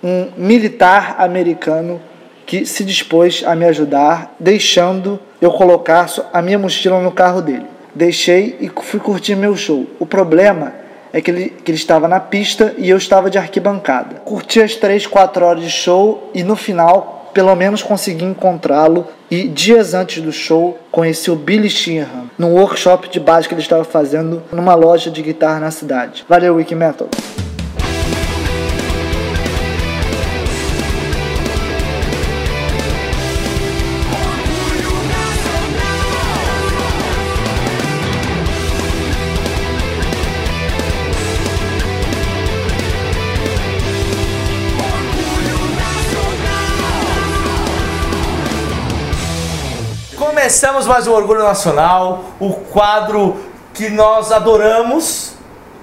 um militar americano que se dispôs a me ajudar, deixando eu colocar a minha mochila no carro dele. Deixei e fui curtir meu show. O problema é que ele, que ele estava na pista e eu estava de arquibancada. Curti as 3, 4 horas de show e no final pelo menos consegui encontrá-lo e dias antes do show conheci o Billy Sheehan num workshop de baixo que ele estava fazendo numa loja de guitarra na cidade. Valeu, Wiki Metal! Começamos mais um Orgulho Nacional, o quadro que nós adoramos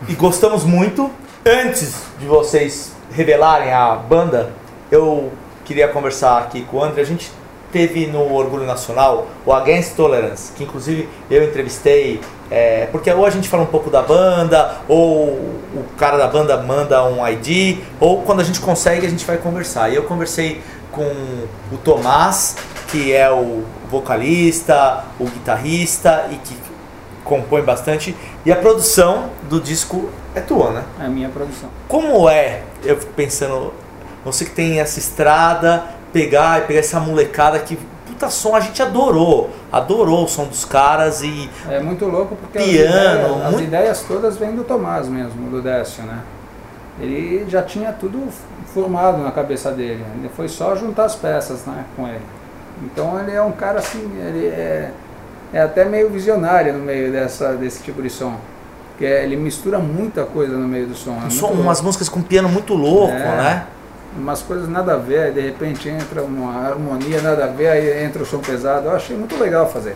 e gostamos muito. Antes de vocês revelarem a banda, eu queria conversar aqui com o André. A gente teve no Orgulho Nacional o Against Tolerance, que inclusive eu entrevistei, é, porque ou a gente fala um pouco da banda, ou o cara da banda manda um ID, ou quando a gente consegue a gente vai conversar. E eu conversei com o Tomás, que é o vocalista, o guitarrista e que compõe bastante. E a produção do disco é tua, né? É a minha produção. Como é, eu fico pensando, você que tem essa estrada, pegar e pegar essa molecada que, puta som, a gente adorou, adorou o som dos caras e É muito louco porque Piano, as, ideias, as muito- ideias todas vêm do Tomás mesmo, do Décio, né? Ele já tinha tudo formado na cabeça dele. Ele foi só juntar as peças né, com ele. Então ele é um cara assim, ele é, é até meio visionário no meio dessa, desse tipo de som. Porque ele mistura muita coisa no meio do som. É um som, umas músicas com piano muito louco, É. né? umas coisas nada a ver, aí de repente entra uma harmonia nada a ver, aí entra o som pesado. Eu achei muito legal fazer.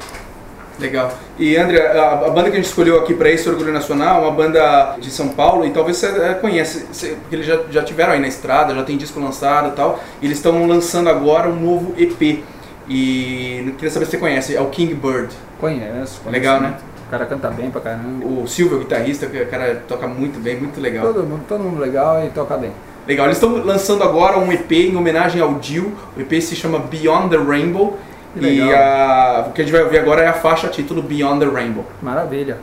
Legal. E André, a, a banda que a gente escolheu aqui para esse Orgulho Nacional é uma banda de São Paulo e talvez você conheça, você- porque eles já, já tiveram aí na estrada, já tem disco lançado e tal. E eles estão lançando agora um novo EP. E queria saber se você conhece, é o King Bird. Conheço. conheço Legal, né? muito. O cara canta bem pra caramba. O Silvio, o guitarrista, que o cara toca muito bem, muito legal. Todo mundo, todo mundo legal e toca bem. Legal, eles estão lançando agora um EP em homenagem ao Dio. O EP se chama Beyond the Rainbow. Que E a, o que a gente vai ouvir agora é a faixa título Beyond the Rainbow. Maravilha.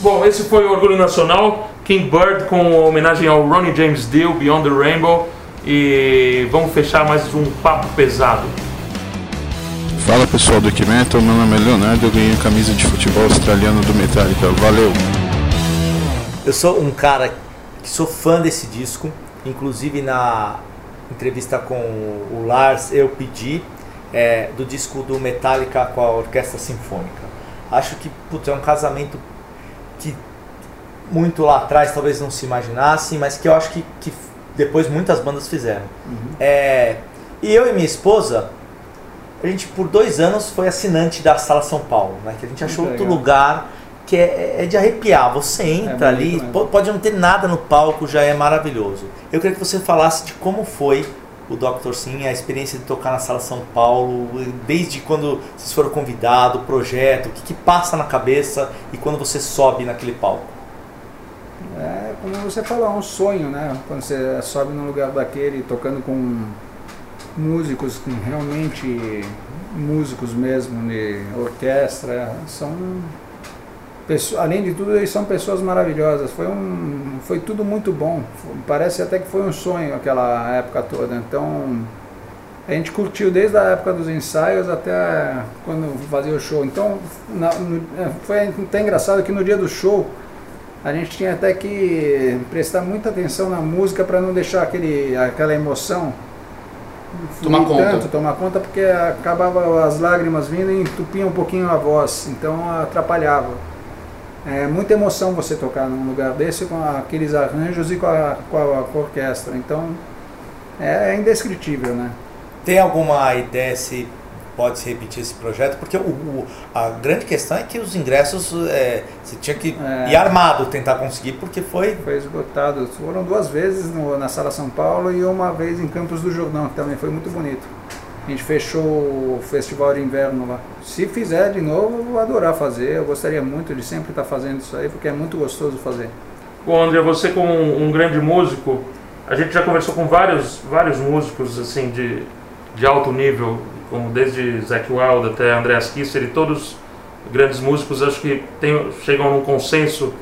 Bom, esse foi o Orgulho Nacional, King Bird com homenagem ao Ronnie James Dio, Beyond the Rainbow. E vamos fechar mais um papo pesado. Fala pessoal do Equimetal, meu nome é Leonardo, eu ganhei a camisa de futebol australiano do Metallica, valeu! Eu sou um cara que sou fã desse disco, inclusive na entrevista com o Lars eu pedi é, do disco do Metallica com a Orquestra Sinfônica. Acho que putz, é um casamento que muito lá atrás talvez não se imaginasse, mas que eu acho que, que depois muitas bandas fizeram. É, e eu e minha esposa, a gente por dois anos foi assinante da Sala São Paulo, né? Que a gente achou Muito outro legal. lugar que é, é de arrepiar. Você entra bonito ali, mesmo. po- pode não ter nada no palco, já é maravilhoso. Eu queria que você falasse de como foi o Dr. Sim, a experiência de tocar na Sala São Paulo, desde quando vocês foram convidados, o projeto, o que, que passa na cabeça e quando você sobe naquele palco. É como você falou, é um sonho, né? Quando você sobe num lugar daquele tocando com músicos, com realmente músicos mesmo, de orquestra, são além de tudo eles são pessoas maravilhosas. Foi um, foi tudo muito bom. Foi- Parece até que foi um sonho aquela época toda. Então a gente curtiu desde a época dos ensaios até quando fazia o show. Então na- no- é, foi até engraçado que no dia do show a gente tinha até que prestar muita atenção na música para não deixar aquele, aquela emoção Tomar conta. tanto, tomar conta, porque acabava as lágrimas vindo e entupia um pouquinho a voz, então atrapalhava. É muita emoção você tocar num lugar desse com aqueles arranjos e com a, com a, com a orquestra, então é, indescritível, né? Tem alguma ideia se pode se repetir esse projeto? Porque o, o- a grande questão é que os ingressos é, você tinha que É. ir armado tentar conseguir, porque foi. Foi esgotado. Foram duas vezes no- na Sala São Paulo e uma vez em Campos do Jordão, que também foi muito bonito. A gente fechou o festival de inverno lá. Se fizer de novo, eu vou adorar fazer. Eu gostaria muito de sempre estar fazendo isso aí, porque é muito gostoso fazer. Bom, André, você como um, grande músico, a gente já conversou com vários, vários músicos assim de, de alto nível, como desde Zac Wild até Andreas Kisser e todos grandes músicos, acho que tem, chegam num consenso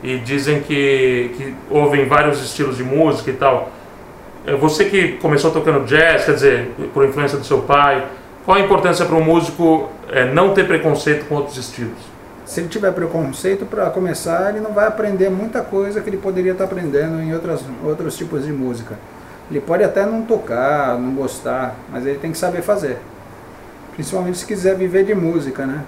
e dizem que, que ouvem vários estilos de música e tal. É, Você que começou tocando jazz, quer dizer, por influência do seu pai, qual a importância para um músico é, não ter preconceito com outros estilos? Se ele tiver preconceito, para começar, ele não vai aprender muita coisa que ele poderia estar aprendendo em outras, outros tipos de música. Ele pode até não tocar, não gostar, mas ele tem que saber fazer. Principalmente se quiser viver de música, né?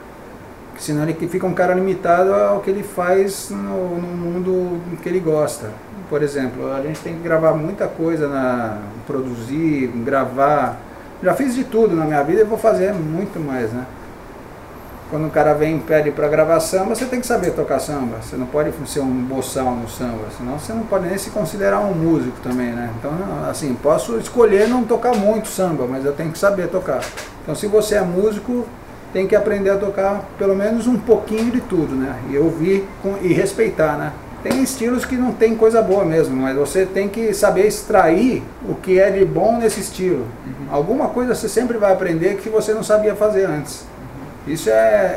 Senão ele fica um cara limitado ao que ele faz no, no mundo que ele gosta. Por exemplo, a gente tem que gravar muita coisa, na, produzir, gravar. Já fiz de tudo na minha vida e vou fazer muito mais, né? Quando o cara vem e pede para gravar samba, você tem que saber tocar samba. Você não pode ser um boçal no samba, senão você não pode nem se considerar um músico também, né? Então, assim, posso escolher não tocar muito samba, mas eu tenho que saber tocar. Então, se você é músico, tem que aprender a tocar pelo menos um pouquinho de tudo, né? E ouvir com- e respeitar, né? Tem estilos que não tem coisa boa mesmo, mas você tem que saber extrair o que é de bom nesse estilo. Alguma coisa você sempre vai aprender que você não sabia fazer antes. Isso é,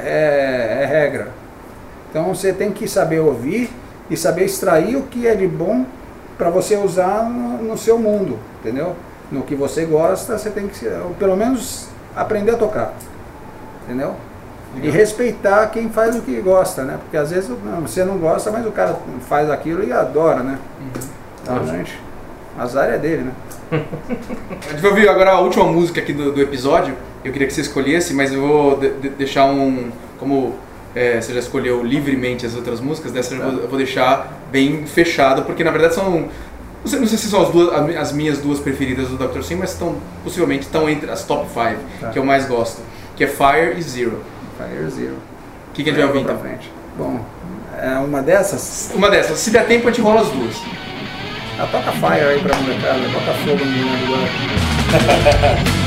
é- é regra. Então você tem que saber ouvir e saber extrair o que é de bom para você usar no, no seu mundo, entendeu? No que você gosta, você tem que, pelo menos, aprender a tocar, entendeu? E respeitar quem faz o que gosta, né? Porque às vezes não, você não gosta, mas o cara faz aquilo e adora, né? Então, gente, azar é dele, né? A gente vai ouvir agora a última música aqui do, do episódio. Eu queria que você escolhesse, mas eu vou de- de- deixar um. Como é, você já escolheu livremente as outras músicas, dessa eu vou, eu vou deixar bem fechado, porque na verdade são. Não sei, não sei se são as, duas, as minhas duas preferidas do Dr. Sim, mas estão, possivelmente estão entre as top 5 Tá. que eu mais gosto. Que é Fire e Zero. Fire Zero. O que, que a gente vai ouvir então? frente. Bom, é uma dessas? Uma dessas. Se der tempo, a gente rola as duas. Ah, toca Fire aí pra molecada, bota fogo no menino agora.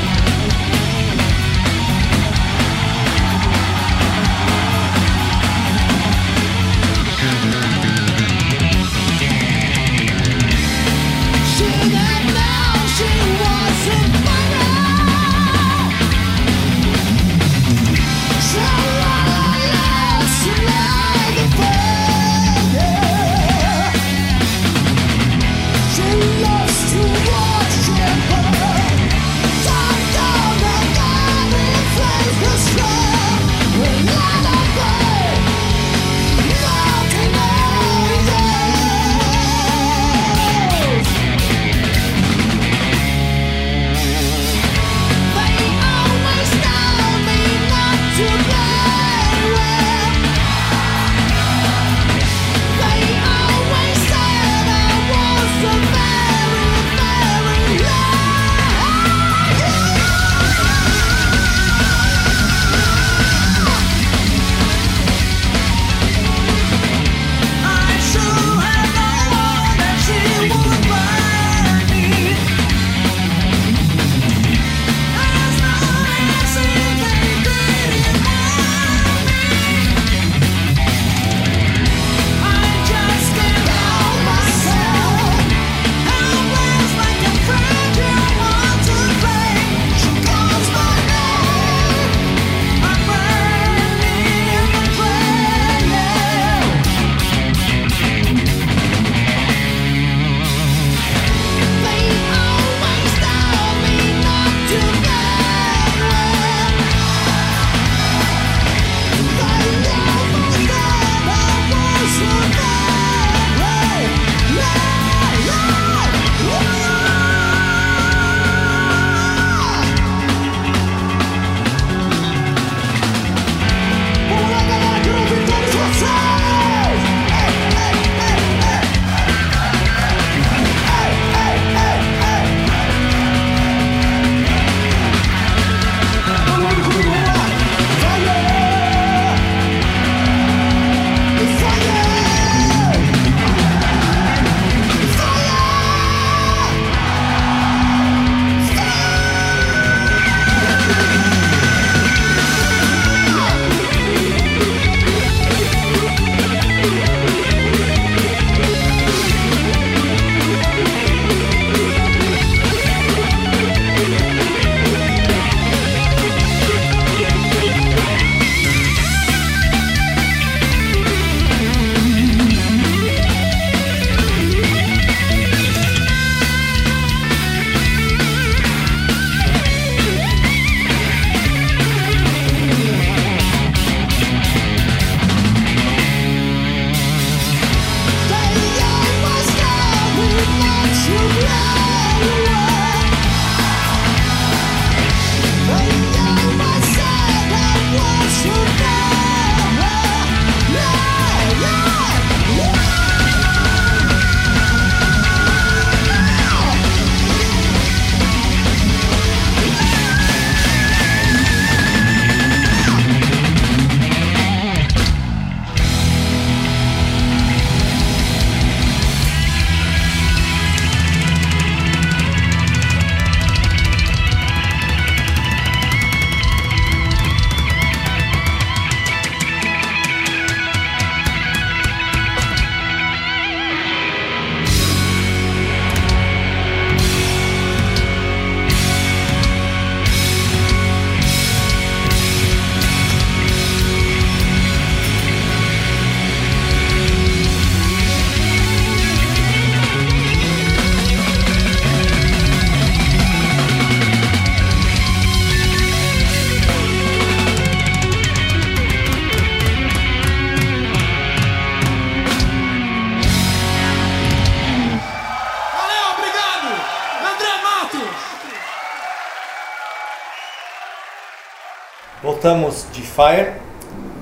gostamos de Fire.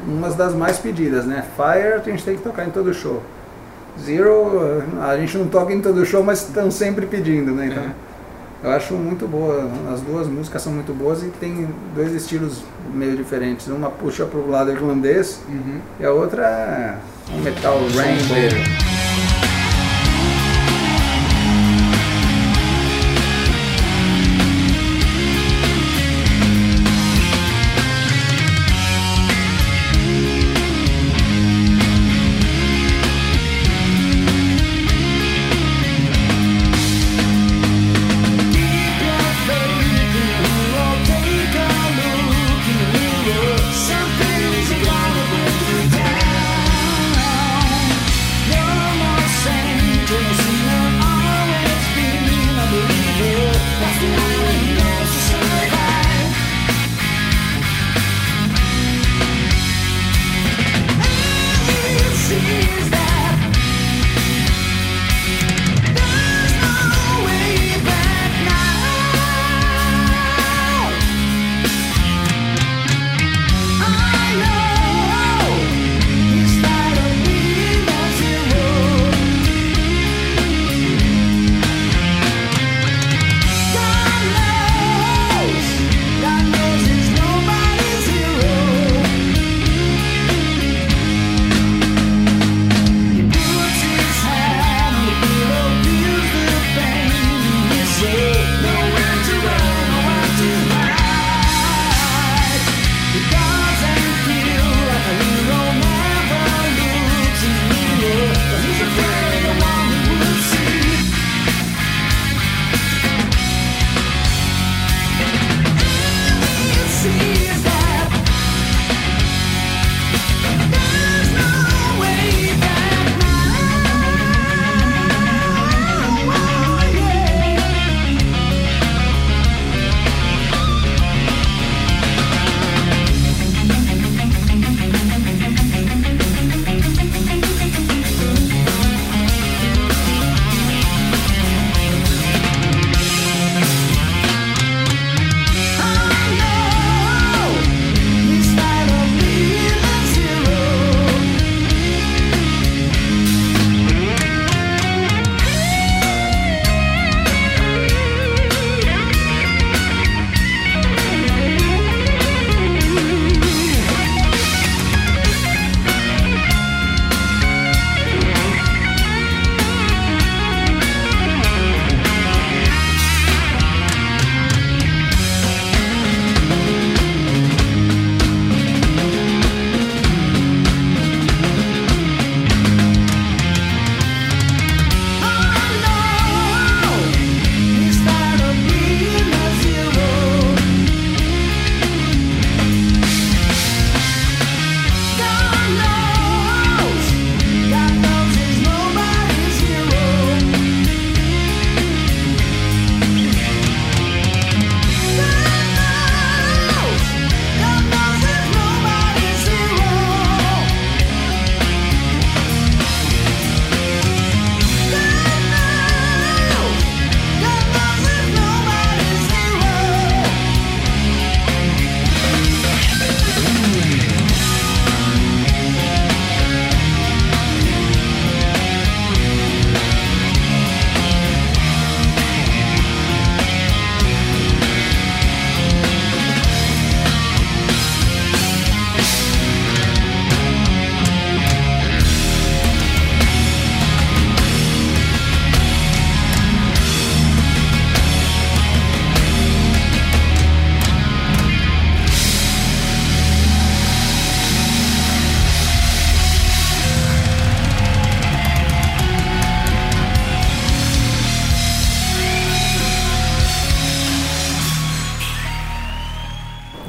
Umas das mais pedidas, né? Fire a gente tem que tocar em todo show. Zero a gente não toca em todo show, mas estão sempre pedindo, né? Então, eu acho muito boa. As duas músicas são muito boas e tem dois estilos meio diferentes. Uma puxa pro lado irlandês e a outra é um metal rainbow.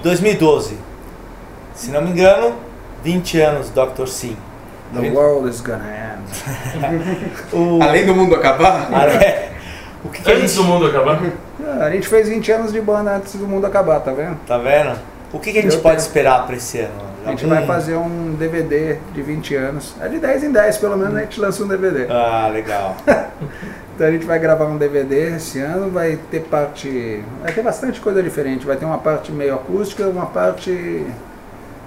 2012. Se não me engano, 20 anos Dr. Sim. The world is gonna end. O... Além do mundo acabar? Ah, é. O que, que a Antes gente... do mundo acabar. Ah, A gente fez 20 anos de banda antes do mundo acabar, tá vendo? Tá vendo? O que, que a gente Eu pode tenho- esperar pra esse ano, A gente vai fazer um DVD de 20 anos. É de 10 em 10, pelo menos a gente lança um DVD. Ah, legal. Então a gente vai gravar um DVD esse ano, vai ter parte. Vai ter bastante coisa diferente. Vai ter uma parte meio acústica, uma parte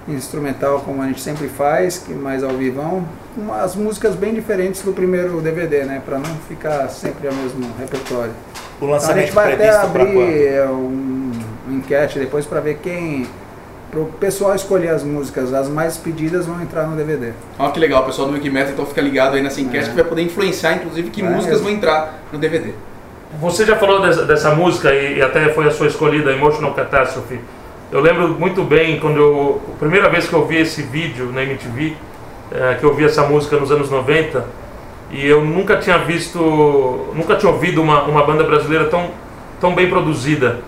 instrumental, como a gente sempre faz, que mais ao vivão. Umas músicas bem diferentes do primeiro DVD, né? Pra não ficar sempre o mesmo repertório. O Então a lançamento gente vai até abrir é, um, enquete depois para ver quem. Para o pessoal escolher as músicas, as mais pedidas vão entrar no DVD. Olha que legal, o pessoal do Wikimetal então fica ligado aí nessa enquete É. que vai poder influenciar, inclusive, que É músicas mesmo. vão entrar no DVD. Você já falou dessa, dessa música e, e até foi a sua escolhida, Emotional Catastrophe. Eu lembro muito bem quando eu, a primeira vez que eu vi esse vídeo na MTV, eh, que eu vi essa música nos anos 90, e eu nunca tinha visto, nunca tinha ouvido uma, uma banda brasileira tão, tão bem produzida.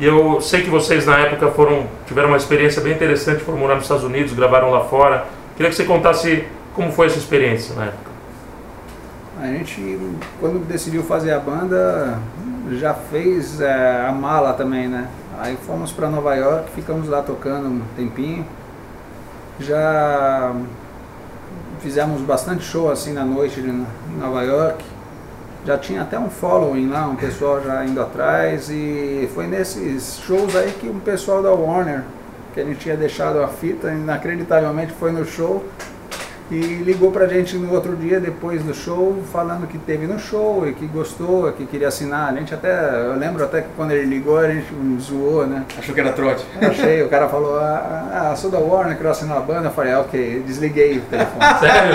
E eu sei que vocês na época foram tiveram uma experiência bem interessante, foram morar nos Estados Unidos, gravaram lá fora. Queria que você contasse como foi essa experiência na época. A gente, quando decidiu fazer a banda, já fez é, a mala também, né? Aí fomos para Nova York, ficamos lá tocando um tempinho. Já fizemos bastante show assim na noite de Nova York. Já tinha até um following lá, um pessoal já indo atrás. E foi nesses shows aí que um pessoal da Warner, que a gente tinha deixado a fita, inacreditavelmente foi no show. E ligou pra gente no outro dia, depois do show, falando que teve no show e que gostou, que queria assinar. A gente até, eu lembro até que quando ele ligou, a gente zoou, né? Achou que era trote? Achei, o cara falou, ah, ah, sou da Warner, quero assinar a banda. Eu falei, ah, ok, desliguei o telefone. Sério?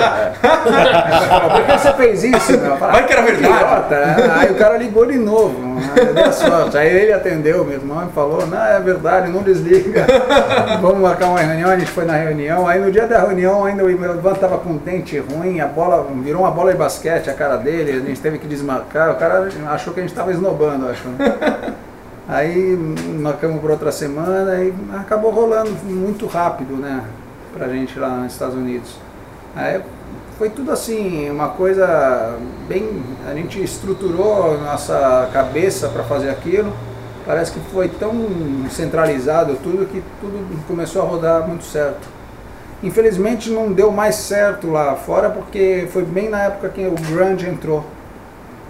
Por que você fez isso? falei, Vai que era verdade. "Idiota", né? Aí o cara ligou de novo, aí deu sorte. Aí ele atendeu, meu irmão, e falou, não, é verdade, não desliga. Vamos marcar uma reunião, a gente foi na reunião. Aí no dia da reunião ainda o meu Ivan tava com um dente ruim, a bola virou uma bola de basquete a cara dele, a gente teve que desmarcar. O cara achou que a gente tava esnobando, acho. né? Aí marcamos por outra semana e acabou rolando muito rápido, né? Pra gente lá nos Estados Unidos. Aí foi tudo assim, uma coisa bem. A gente estruturou nossa cabeça para fazer aquilo. Parece que foi tão centralizado tudo que tudo começou a rodar muito certo. Infelizmente não deu mais certo lá fora porque foi bem na época que o grunge entrou.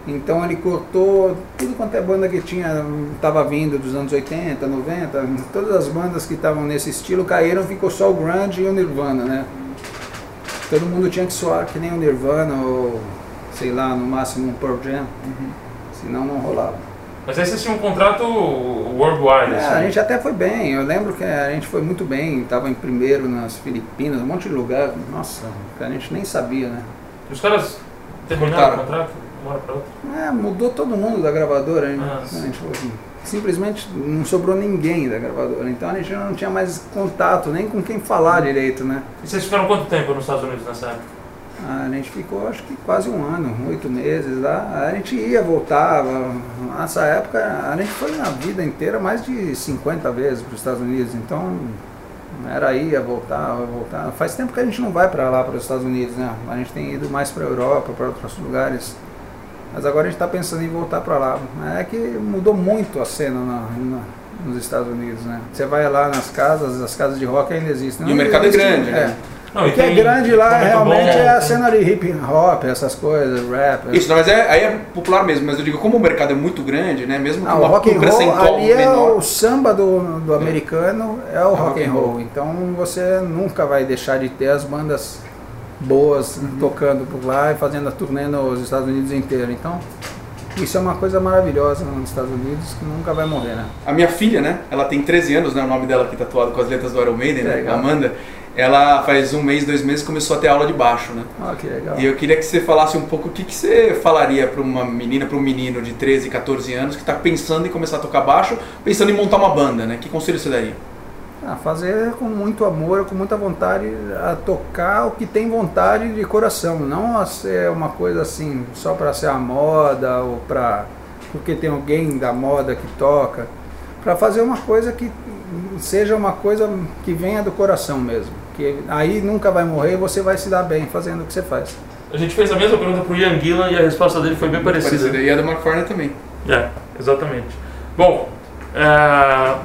Então ele cortou tudo quanto é banda que tinha, estava vindo dos anos 80, 90, todas as bandas que estavam nesse estilo caíram, ficou só o grunge e o Nirvana, né? Todo mundo tinha que soar que nem o Nirvana ou, sei lá, no máximo um Pearl Jam, senão não rolava. Mas aí vocês tinham um contrato worldwide, É, assim. a gente até foi bem, eu lembro que a gente foi muito bem, estava em primeiro nas Filipinas, um monte de lugar, nossa, que a gente nem sabia, né? E Os caras terminaram Cortaram. o contrato, uma hora pra outra. É, mudou todo mundo da gravadora, hein? Ah, a gente falou assim, simplesmente não sobrou ninguém da gravadora, então a gente não tinha mais contato, nem com quem falar direito, né? E vocês ficaram quanto tempo nos Estados Unidos nessa época? A gente ficou acho que quase um ano, oito meses lá. A gente ia, voltava. Nessa época a gente foi na vida inteira mais de 50 vezes para os Estados Unidos, então era ia, voltar, voltar. Faz tempo que a gente não vai para lá, para os Estados Unidos, né? A gente tem ido mais para a Europa, para outros lugares. Mas agora a gente está pensando em voltar para lá. É que mudou muito a cena na- na- nos Estados Unidos, né? Você vai lá nas casas, as casas de rock ainda existem. E o mercado é existe- grande, né? Não, O que é tem grande lá realmente bom, é a cena de hip hop, essas coisas, rap. Isso, não, mas é, aí é popular mesmo, mas eu digo, como o mercado é muito grande, né? Mesmo Ah, com o uma, rock and roll ali é o samba do, do americano, é o rock rock and and roll. roll. Então você nunca vai deixar de ter as bandas boas Uhum. tocando por lá e fazendo a turnê nos Estados Unidos inteiro. Então isso é uma coisa maravilhosa nos Estados Unidos que nunca vai morrer, né? A minha filha, né? Ela tem 13 anos, né? O nome dela aqui tatuado com as letras do Iron Maiden, né? Legal. Amanda. Ela faz um mês, dois meses começou a ter aula de baixo, né? Olha que legal. E eu queria que você falasse um pouco o que, que você falaria para uma menina, para um menino de 13, 14 anos que está pensando em começar a tocar baixo, pensando em montar uma banda, né? Que conselho você daria? Ah, fazer com muito amor, com muita vontade, a tocar o que tem vontade de coração, não a ser uma coisa assim só para ser a moda ou para porque tem alguém da moda que toca, para fazer uma coisa que seja uma coisa que venha do coração mesmo, que aí nunca vai morrer e você vai se dar bem fazendo o que você faz. A gente fez a mesma pergunta pro Ian Gillan e a resposta dele foi bem parecida. E a do Mark Farner também. É, exatamente. Bom, é,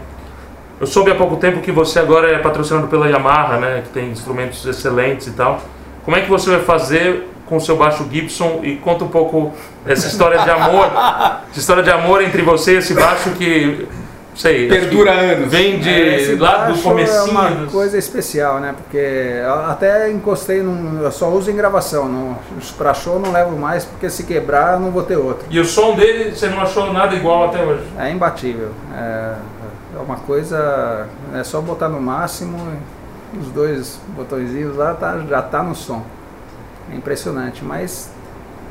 Eu soube há pouco tempo que você agora é patrocinado pela Yamaha, né? Que tem instrumentos excelentes e tal. Como é que você vai fazer com o seu baixo Gibson e conta um pouco essa história de amor, essa história de amor entre você e esse baixo que, sei, Perdura anos. Vem de É, lá do baixo comecinho. É uma coisa especial, né? Porque até encostei num. Eu só uso em gravação. Não, pra show não levo mais, porque se quebrar eu não vou ter outro. E o som dele, você não achou nada igual até hoje? É imbatível. É, é uma coisa. É só botar no máximo. Os dois botõezinhos lá tá, já tá no som. É impressionante. Mas.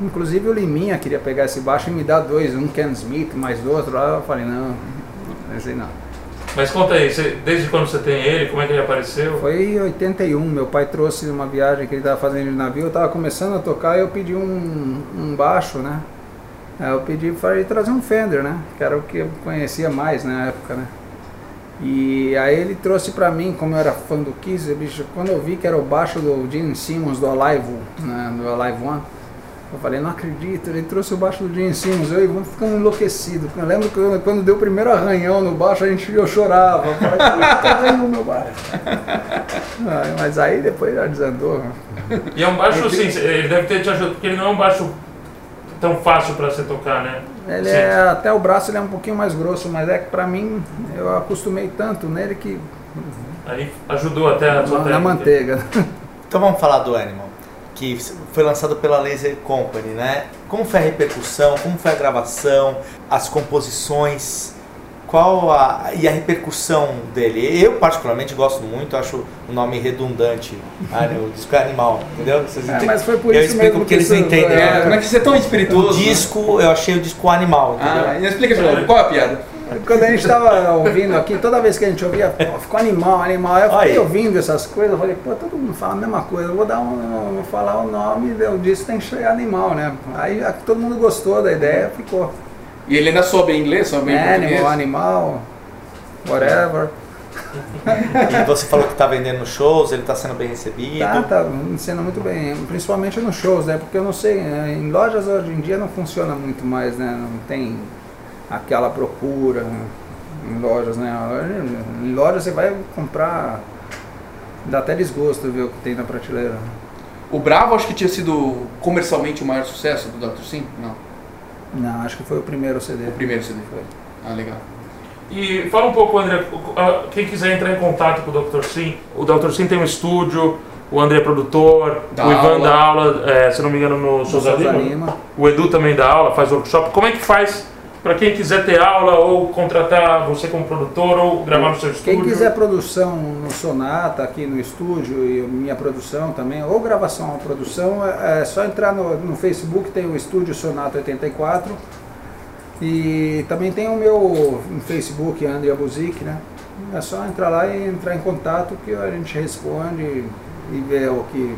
Inclusive o Liminha queria pegar esse baixo e me dar dois, um Ken Smith mais outro lá. Eu falei, não, esse não. Mas conta aí, você- desde quando você tem ele, como é que ele apareceu? Foi em 81, meu pai trouxe uma viagem que ele estava fazendo de navio, eu estava começando a tocar e eu pedi um, um baixo, né? Aí eu pedi para ele trazer um Fender, né? Que era o que eu conhecia mais na época, né? E aí ele trouxe para mim, como eu era fã do Kiss, bicho, quando eu vi que era o baixo do Gene Simmons do Alive, né? do Alive One, eu falei, não acredito, ele trouxe o baixo do Gene Simmons, eu e Ivan ficamos enlouquecidos. Eu lembro que eu- quando deu o primeiro arranhão no baixo, a gente, eu chorava. Eu falei, "Puta, arranhou meu baixo. Ah, Mas aí depois já desandou. E é um baixo, assim, ele deve ter te ajudado, porque ele não é um baixo tão fácil pra você tocar, né? Ele Sim. é, até o braço ele é um pouquinho mais grosso, mas é que pra mim, eu acostumei tanto nele que Aí ajudou até a sua na, na manteiga. Então vamos falar do Animal, que foi lançado pela Laser Company, né? Como foi a repercussão, como foi a gravação, as composições, qual a e a repercussão dele? Eu particularmente gosto muito, acho o nome redundante, ah, o disco é animal, entendeu? Vocês É, mas foi por eu isso mesmo porque que eles não entendem. é, né? Como é que você é tão O espirituoso? disco, eu achei o disco animal, entendeu? Ah, e explica de novo, qual é a piada? Quando a gente estava ouvindo aqui, toda vez que a gente ouvia, pô, ficou animal, animal. Eu fiquei Aí. ouvindo essas coisas, eu falei, pô, todo mundo fala a mesma coisa, eu vou dar um, vou falar o nome, eu disse tem que chegar animal, né? Aí todo mundo gostou da ideia, ficou. E ele ainda soube inglês, soube em Animal, português? animal, whatever. E você falou que tá vendendo nos shows, ele tá sendo bem recebido. Tá, tá sendo muito bem, principalmente nos shows, né? Porque eu não sei, eh, em lojas hoje em dia não funciona muito mais, né? Não tem aquela procura em lojas, né? Em lojas você vai comprar, dá até desgosto ver o que tem na prateleira. O Bravo acho que tinha sido comercialmente o maior sucesso do Dr. Sim? Não, Não, acho que foi o primeiro CD. o primeiro CD. Ah, legal. E fala um pouco, André, quem quiser entrar em contato com o Dr. Sim, o Dr. Sim tem um estúdio, o André é produtor, Dá o Ivan aula. dá aula, é, se não me engano, no Souza Souza Lima. Lima. O Edu também dá aula, faz workshop. Como é que faz para quem quiser ter aula ou contratar você como produtor ou gravar no seu estúdio? Quem quiser produção no Sonata, aqui no estúdio, e minha produção também, ou gravação ou produção, é é só entrar no, no Facebook, tem o Estúdio Sonata 84. E também tem o meu Facebook, André Buzik, né? É só entrar lá e entrar em contato que a gente responde e vê o que.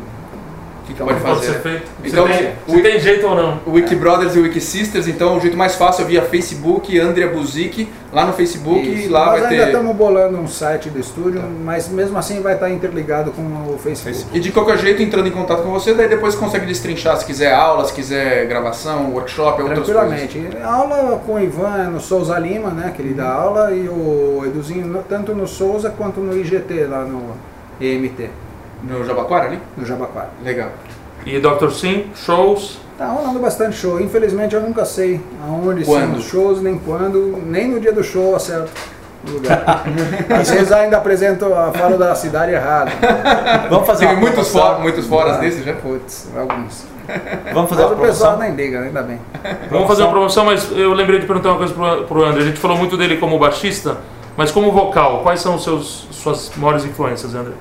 O que, que Então, pode fazer? ser feito. Então, se, tem, o- tem jeito ou não. Wiki Brothers e o Wiki Sisters, então o jeito mais fácil é via Facebook, Andrea Buzik, lá no Facebook e Isso. lá Nós vai ainda ter. estamos bolando um site do estúdio, mas mesmo assim vai estar interligado com o Facebook. E de qualquer jeito, entrando em contato com você, daí depois consegue destrinchar se quiser aula, se quiser gravação, workshop, outras coisas. Tranquilamente. Aula com o Ivan no Souza Lima, né? Que ele dá aula, e o Eduzinho tanto no Souza quanto no IGT, lá no EMT, No Jabaquara ali? no Jabaquara. Legal. E Dr. Sim, shows. Tá rolando bastante show. Infelizmente eu nunca sei aonde Quando? são os shows, nem quando, nem no dia do show acerto o lugar. Às vezes ainda apresento, a- falo da cidade errada. Vamos fazer uma muitos, promoção? fora, muitos foras Ah, desses já? Putz, alguns. Vamos fazer Mas uma o pessoal promoção? nem liga, ainda bem. Vamos fazer uma promoção, mas eu lembrei de perguntar uma coisa pro, pro André. A gente falou muito dele como baixista, mas como vocal, quais são os seus, suas maiores influências, André?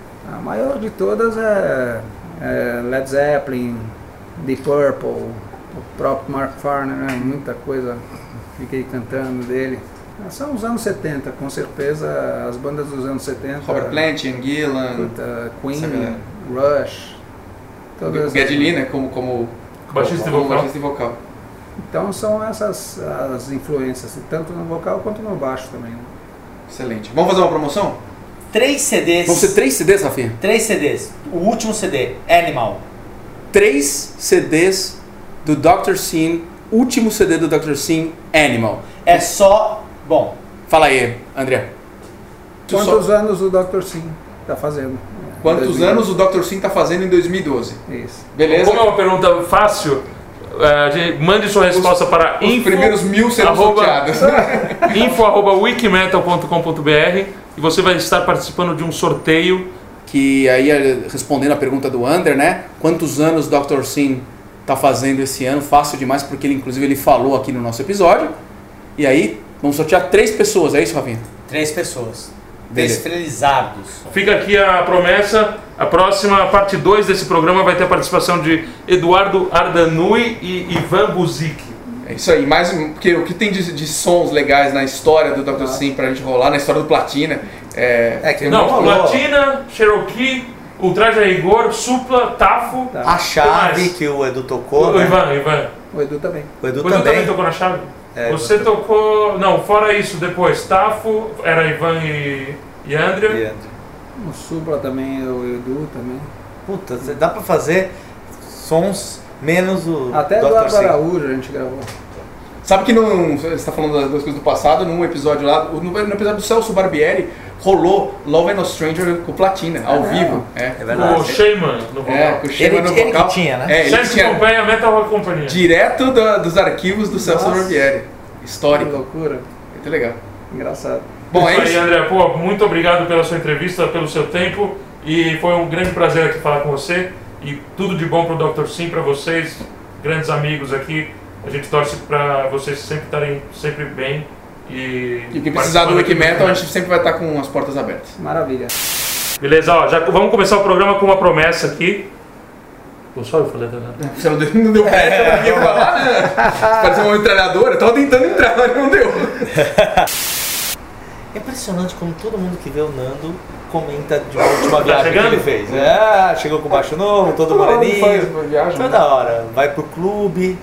A maior de todas é, é Led Zeppelin, Deep Purple, o próprio Mark Farner, né? muita coisa fiquei cantando dele. São os anos 70, com certeza as bandas dos anos 70. Robert Plant, Ian Gillan, Queen. Rush, o todas Geddy Lee, né? Como, como, Baixista e como vocal. baixista vocal. Então são essas as influências, tanto no vocal quanto no baixo também. né? Excelente. Vamos fazer uma promoção? Três CDs. Vão ser três CDs, Rafinha? Três CDs. O último CD, Animal. Três CDs do Dr. Sim, último CD do Dr. Sim, Animal. É só. Bom, Fala aí, André. Quantos só- anos o Dr. Sim está fazendo? Quantos 2000. anos o Dr. Sim tá fazendo em 2012? Isso. Beleza? Como é uma pergunta fácil, a gente- mande sua resposta para Os info, primeiros mil serão arroba- sorteados. info arroba wikimetal.com.br e você vai estar participando de um sorteio. que aí eh, respondendo a pergunta do Under, né? Quantos anos o Dr. Sim tá fazendo esse ano? Fácil demais, porque ele inclusive ele falou aqui no nosso episódio. E aí, vamos sortear três pessoas, é isso, Rafinha? Três pessoas. Felizardos. Fica aqui a promessa. A próxima parte 2 desse programa vai ter a participação de Eduardo Ardanui e Ivan Buzik. É isso aí, mais um- porque o que tem de, de sons legais na história do Dr. Sim pra gente rolar, na história do Platina, é, É que Não, rolou. Platina, Cherokee, Ultraja Rigor, Supla, Tafo. A chave que o Edu O, tocou, o né? Ivan, Ivan. O Edu também. O Edu O Edu também também. tocou na chave? É, Você tocou. Não, fora isso, depois, Tafo, era Ivan e, e Andrea. E- O Supla também, o Edu também. Puta, dá pra fazer sons menos o Até Dr. Eduardo. Araújo a gente gravou. Sabe que num, você está falando das duas coisas do passado, num episódio lá, no, no episódio do Celso Barbieri, rolou Love and No Stranger com Platina, ao Ah, vivo. É, É O. Shayman no vocal. é com o Shema Ele- no ele vocal. que tinha, né? É, ele tinha Companhia, Metal Rock Companhia. direto da- dos arquivos do Celso Nossa. Barbieri. Que Histórico. loucura. Muito legal. Engraçado. Bom, é isso aí. André. Pô, muito obrigado pela sua entrevista, pelo seu tempo. E foi um grande prazer aqui falar com você. E tudo de bom pro Dr. Sim, pra vocês, grandes amigos aqui. A gente torce pra vocês sempre estarem sempre bem. E, E o que precisar do participando Wiki aqui Metal, a gente sempre vai estar com as portas abertas. Maravilha. Beleza, ó, já vamos começar o programa com uma promessa aqui. Pô, só eu falei da Você não deu, não deu brecha pra ninguém falar, né? Parece uma metralhadora. Eu tava tentando entrar, mas não deu. É impressionante como todo mundo que vê o Nando comenta de uma última viagem que ele fez. É, chegou com baixo novo, todo moreninho. Toda hora. Vai pro clube.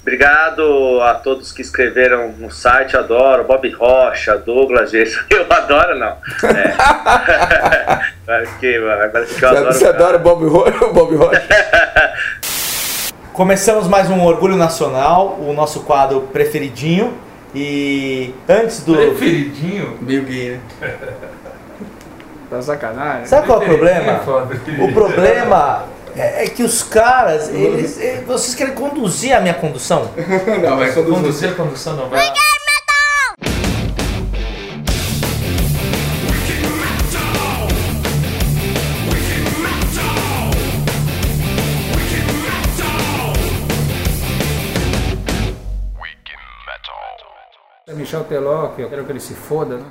Obrigado a todos que escreveram no site, adoro. Bob Rocha, Douglas, Gerson. Eu adoro, não. É. Parece que, parece que eu adoro. Você adora Bob Rocha? o Bob Rocha? Começamos mais um Orgulho Nacional, o nosso quadro preferidinho. E antes do. Preferidinho? Meio gay, né? Tá sacanagem. Sabe qual é o problema? foda. O problema é, é que os caras, eles, eh, vocês querem conduzir a minha condução? Não, vai conduzir. Conduzir a condução não vai. Michel Teló, que eu quero que ele se foda, né?